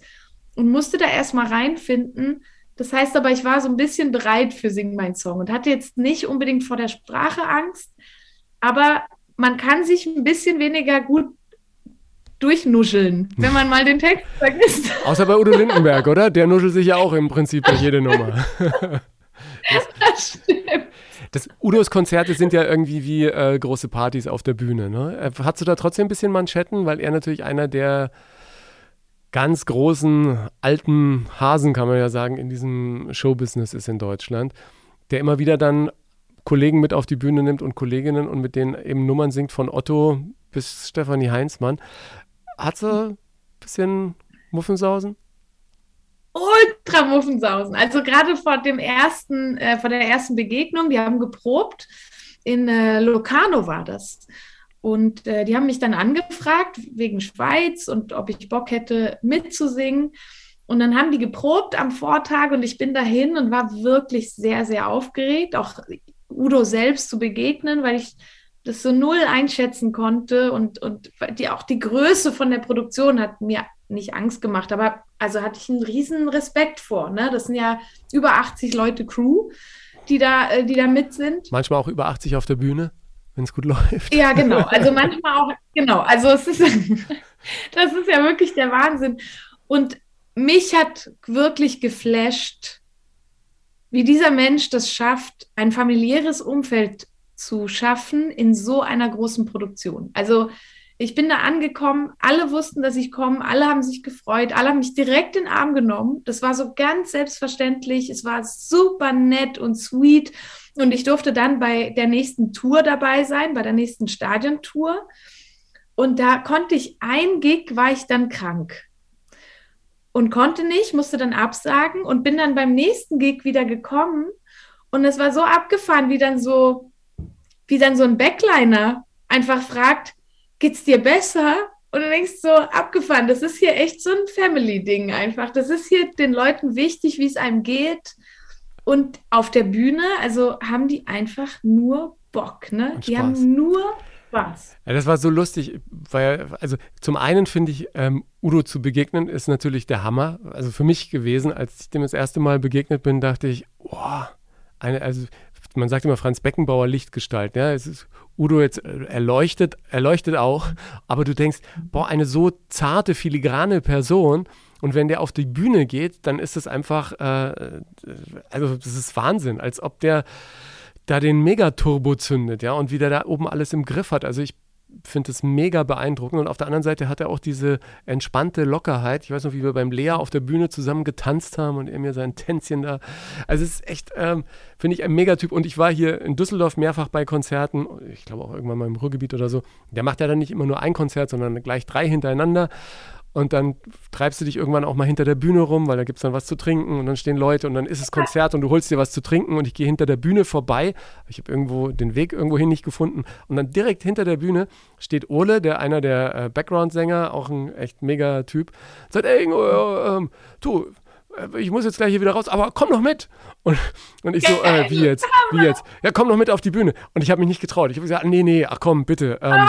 und musste da erstmal reinfinden. Das heißt aber, ich war so ein bisschen bereit für Sing mein Song und hatte jetzt nicht unbedingt vor der Sprache Angst, aber man kann sich ein bisschen weniger gut durchnuscheln, wenn man mal den Text vergisst. Außer bei Udo Lindenberg, oder? Der nuschelt sich ja auch im Prinzip durch jede Nummer. das, das stimmt. Das, Udos Konzerte sind ja irgendwie wie äh, große Partys auf der Bühne. Ne? Äh, hast du da trotzdem ein bisschen Manschetten, weil er natürlich einer der ganz großen alten Hasen, kann man ja sagen, in diesem Showbusiness ist in Deutschland, der immer wieder dann Kollegen mit auf die Bühne nimmt und Kolleginnen und mit denen eben Nummern singt von Otto bis Stefanie Heinzmann. Hat sie ein bisschen Muffensausen? Ultra Muffensausen. Also gerade vor dem ersten, äh, vor der ersten Begegnung, die haben geprobt. In äh, Locarno war das. Und äh, die haben mich dann angefragt wegen Schweiz und ob ich Bock hätte mitzusingen. Und dann haben die geprobt am Vortag und ich bin dahin und war wirklich sehr, sehr aufgeregt. Auch Udo selbst zu begegnen, weil ich das so null einschätzen konnte und, und die, auch die Größe von der Produktion hat mir nicht Angst gemacht, aber also hatte ich einen riesen Respekt vor. Ne? Das sind ja über 80 Leute Crew, die da, äh, die da mit sind. Manchmal auch über 80 auf der Bühne, wenn es gut läuft. Ja, genau. Also manchmal auch, genau. Also es ist, das ist ja wirklich der Wahnsinn. Und mich hat wirklich geflasht, wie dieser Mensch das schafft, ein familiäres Umfeld zu schaffen in so einer großen Produktion. Also ich bin da angekommen, alle wussten, dass ich komme, alle haben sich gefreut, alle haben mich direkt in den Arm genommen. Das war so ganz selbstverständlich, es war super nett und sweet. Und ich durfte dann bei der nächsten Tour dabei sein, bei der nächsten Stadiontour. Und da konnte ich ein Gig, war ich dann krank und konnte nicht, musste dann absagen und bin dann beim nächsten Gig wieder gekommen und es war so abgefahren, wie dann so, wie dann so ein Backliner einfach fragt, geht's dir besser? Und du denkst so, abgefahren, das ist hier echt so ein Family-Ding einfach. Das ist hier den Leuten wichtig, wie es einem geht. Und auf der Bühne, also haben die einfach nur Bock, ne? Die haben nur Spaß. Ja, das war so lustig, weil, also zum einen finde ich, ähm, Udo zu begegnen ist natürlich der Hammer. Also für mich gewesen, als ich dem das erste Mal begegnet bin, dachte ich, boah, eine, also man sagt immer Franz Beckenbauer Lichtgestalt, ja, es ist Udo jetzt erleuchtet, erleuchtet auch, aber du denkst, boah, eine so zarte, filigrane Person und wenn der auf die Bühne geht, dann ist es einfach, äh, also das ist Wahnsinn, als ob der da den Megaturbo zündet, ja, und wie der da oben alles im Griff hat. Also ich finde es mega beeindruckend. Und auf der anderen Seite hat er auch diese entspannte Lockerheit. Ich weiß noch, wie wir beim Lea auf der Bühne zusammen getanzt haben und er mir sein Tänzchen da. Also es ist echt, ähm, finde ich, ein Megatyp. Und ich war hier in Düsseldorf mehrfach bei Konzerten, ich glaube auch irgendwann mal im Ruhrgebiet oder so. Der macht ja dann nicht immer nur ein Konzert, sondern gleich drei hintereinander. Und dann treibst du dich irgendwann auch mal hinter der Bühne rum, weil da gibt es dann was zu trinken und dann stehen Leute und dann ist es Konzert und du holst dir was zu trinken und ich gehe hinter der Bühne vorbei. Ich habe irgendwo den Weg irgendwohin nicht gefunden. Und dann direkt hinter der Bühne steht Ole, der einer der äh, Background-Sänger, auch ein echt mega Typ. Sagt, ey, äh, äh, du, ich muss jetzt gleich hier wieder raus, aber komm noch mit. Und, und ich so, äh, wie jetzt? Wie jetzt? Ja, komm noch mit auf die Bühne. Und ich habe mich nicht getraut. Ich habe gesagt, nee, nee, ach komm, bitte. Ähm,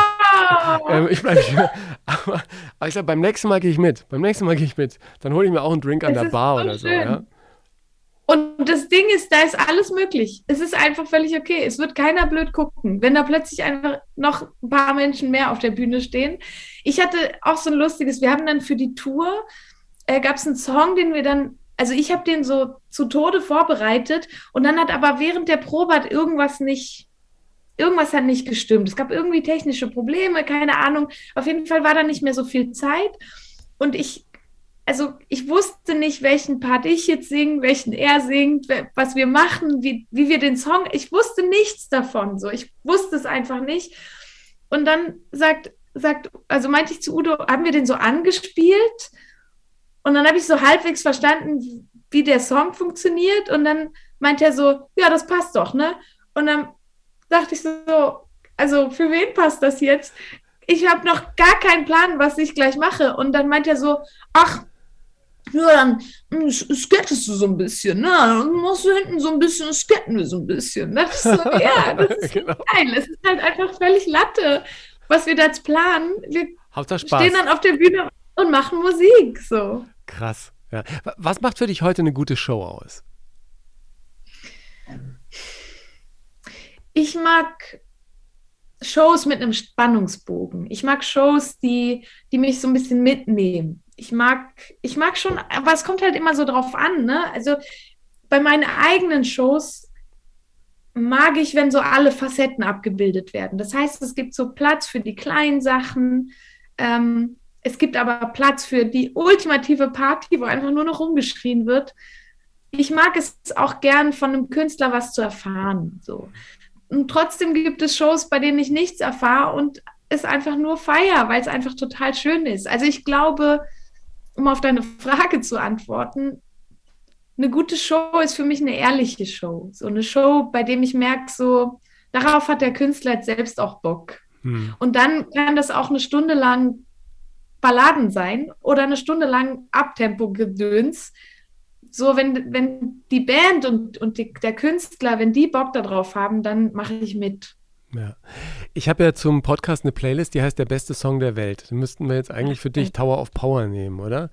ähm, ich bleibe hier. Aber, aber ich sage, beim nächsten Mal gehe ich mit. Beim nächsten Mal gehe ich mit. Dann hole ich mir auch einen Drink an Es der Bar oder so. Ja? Und das Ding ist, da ist alles möglich. Es ist einfach völlig okay. Es wird keiner blöd gucken, wenn da plötzlich einfach noch ein paar Menschen mehr auf der Bühne stehen. Ich hatte auch so ein lustiges, wir haben dann für die Tour, äh, gab es einen Song, den wir dann, also ich habe den so zu Tode vorbereitet und dann hat aber während der Probe hat irgendwas nicht, irgendwas hat nicht gestimmt. Es gab irgendwie technische Probleme, keine Ahnung. Auf jeden Fall war da nicht mehr so viel Zeit und ich also ich wusste nicht, welchen Part ich jetzt singe, welchen er singt, was wir machen, wie, wie wir den Song. Ich wusste nichts davon. So, ich wusste es einfach nicht. Und dann sagt, sagt, also meinte ich zu Udo, haben wir den so angespielt? Und dann habe ich so halbwegs verstanden, wie der Song funktioniert. Und dann meinte er so, ja, das passt doch, ne? Und dann dachte ich so, also für wen passt das jetzt? Ich habe noch gar keinen Plan, was ich gleich mache. Und dann meint er so, ach, ja, dann hm, sk- skattest du so ein bisschen, ne? Dann machst du hinten so ein bisschen, skatten wir so ein bisschen. Das ist so, ja, das ist genau. geil. Es ist halt einfach völlig Latte, was wir da jetzt planen. Wir Hauptsache Spaß. stehen dann auf der Bühne und machen Musik, so. Krass. Ja. Wa- Was macht für dich heute eine gute Show aus? Ich mag Shows mit einem Spannungsbogen. Ich mag Shows, die, die mich so ein bisschen mitnehmen. Ich mag, ich mag schon, aber es kommt halt immer so drauf an, ne? Also bei meinen eigenen Shows mag ich, wenn so alle Facetten abgebildet werden. Das heißt, es gibt so Platz für die kleinen Sachen. Ähm, es gibt aber Platz für die ultimative Party, wo einfach nur noch rumgeschrien wird. Ich mag es auch gern, von einem Künstler was zu erfahren. So. Und trotzdem gibt es Shows, bei denen ich nichts erfahre und es einfach nur feier, weil es einfach total schön ist. Also ich glaube, um auf deine Frage zu antworten, eine gute Show ist für mich eine ehrliche Show. So eine Show, bei dem ich merke, so, darauf hat der Künstler selbst auch Bock. Hm. Und dann kann das auch eine Stunde lang Balladen sein oder eine Stunde lang Abtempo-Gedöns. So, wenn, wenn die Band und, und die, der Künstler, wenn die Bock darauf haben, dann mache ich mit. Ja. Ich habe ja zum Podcast eine Playlist, die heißt Der beste Song der Welt. Den müssten wir jetzt eigentlich für dich Tower of Power nehmen, oder?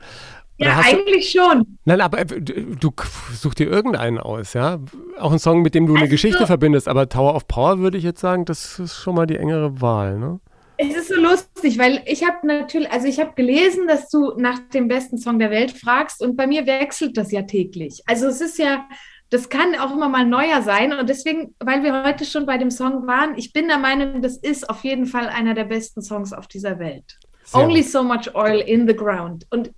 Ja, hast du- eigentlich schon. Nein, aber äh, du, du such dir irgendeinen aus, ja? Auch einen Song, mit dem du eine Also- Geschichte verbindest, aber Tower of Power würde ich jetzt sagen, das ist schon mal die engere Wahl, ne? Es ist so lustig, weil ich habe natürlich, also ich habe gelesen, dass du nach dem besten Song der Welt fragst und bei mir wechselt das ja täglich. Also es ist ja, das kann auch immer mal neuer sein und deswegen, weil wir heute schon bei dem Song waren, ich bin der Meinung, das ist auf jeden Fall einer der besten Songs auf dieser Welt. Sehr Only gut. so much oil in the ground. Und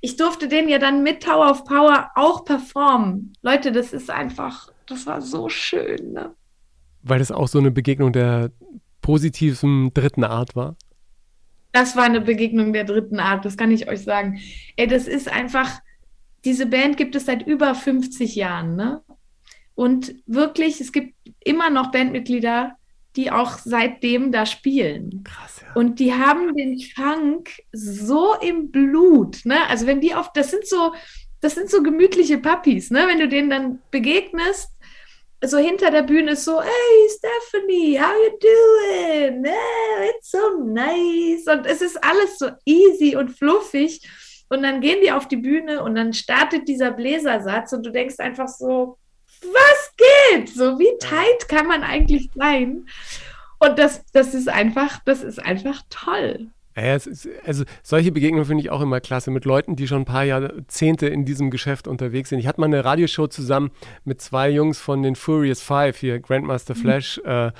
ich durfte den ja dann mit Tower of Power auch performen. Leute, das ist einfach, das war so schön. Ne? Weil das auch so eine Begegnung der positiven dritten Art war. Das war eine Begegnung der dritten Art, das kann ich euch sagen. Ey, das ist einfach, diese Band gibt es seit über 50 Jahren, ne? Und wirklich, es gibt immer noch Bandmitglieder, die auch seitdem da spielen. Krass, ja. Und die haben den Funk so im Blut, ne? Also wenn die auf, das sind so, das sind so gemütliche Puppies, ne? Wenn du denen dann begegnest, so hinter der Bühne ist so, hey Stephanie, how you doing? Oh, it's so nice. Und es ist alles so easy und fluffig. Und dann gehen die auf die Bühne und dann startet dieser Bläsersatz und du denkst einfach so, was geht? So, wie tight kann man eigentlich sein? Und das, das ist einfach, das ist einfach toll. Ja, es ist, also solche Begegnungen finde ich auch immer klasse mit Leuten, die schon ein paar Jahrzehnte in diesem Geschäft unterwegs sind. Ich hatte mal eine Radioshow zusammen mit zwei Jungs von den Furious Five hier, Grandmaster Flash, äh,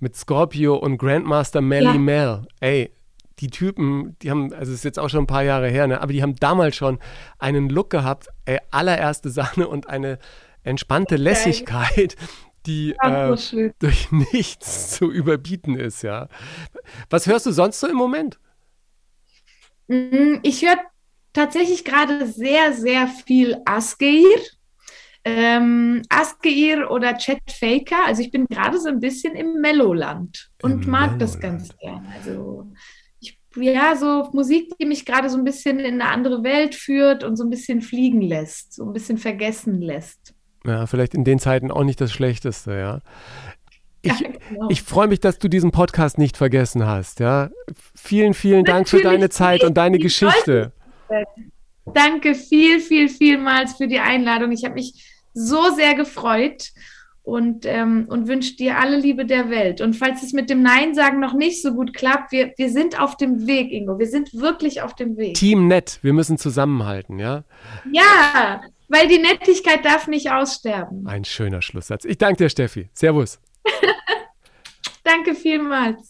mit Scorpio und Grandmaster Melly Ja. Mel. Ey, die Typen, die haben, also es ist jetzt auch schon ein paar Jahre her, ne, aber die haben damals schon einen Look gehabt, ey, allererste Sahne und eine entspannte Lässigkeit, die äh, durch nichts zu überbieten ist, ja. Was hörst du sonst so im Moment? Mm, Ich höre tatsächlich gerade sehr, sehr viel Asgeir. Ähm, Asgeir oder Chet Faker. Also ich bin gerade so ein bisschen im Mellow-Land und Im mag das Mellow-Land. ganz gern. Also ich ja, so Musik, die mich gerade so ein bisschen in eine andere Welt führt und so ein bisschen fliegen lässt, so ein bisschen vergessen lässt. Ja, vielleicht in den Zeiten auch nicht das Schlechteste, ja. Ich, Ja, genau. ich freue mich, dass du diesen Podcast nicht vergessen hast, ja. Vielen, vielen Dank für deine Zeit und deine nicht. Ich Geschichte. Danke viel, viel, vielmals für die Einladung. Ich habe mich so sehr gefreut und, ähm, und wünsche dir alle Liebe der Welt. Und falls es mit dem Nein sagen noch nicht so gut klappt, wir, wir sind auf dem Weg, Ingo. Wir sind wirklich auf dem Weg. Team Nett, wir müssen zusammenhalten, ja. Ja, weil die Nettigkeit darf nicht aussterben. Ein schöner Schlusssatz. Ich danke dir, Steffi. Servus. Danke vielmals.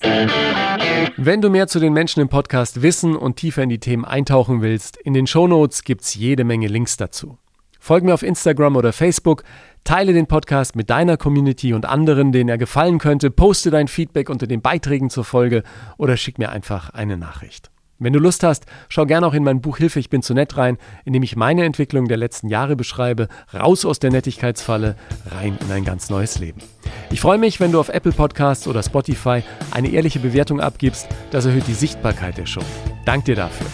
Wenn du mehr zu den Menschen im Podcast wissen und tiefer in die Themen eintauchen willst, in den Shownotes gibt's jede Menge Links dazu. Folg mir auf Instagram oder Facebook, teile den Podcast mit deiner Community und anderen, denen er gefallen könnte, poste dein Feedback unter den Beiträgen zur Folge oder schick mir einfach eine Nachricht. Wenn du Lust hast, schau gerne auch in mein Buch Hilfe, ich bin zu nett rein, in dem ich meine Entwicklung der letzten Jahre beschreibe, raus aus der Nettigkeitsfalle, rein in ein ganz neues Leben. Ich freue mich, wenn du auf Apple Podcasts oder Spotify eine ehrliche Bewertung abgibst, das erhöht die Sichtbarkeit der Show. Dank dir dafür.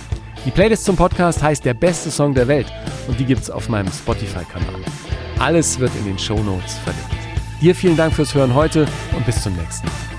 Die Playlist zum Podcast heißt Der beste Song der Welt und die gibt's auf meinem Spotify-Kanal. Alles wird in den Show Notes verlinkt. Dir vielen Dank fürs Hören heute und bis zum nächsten Mal.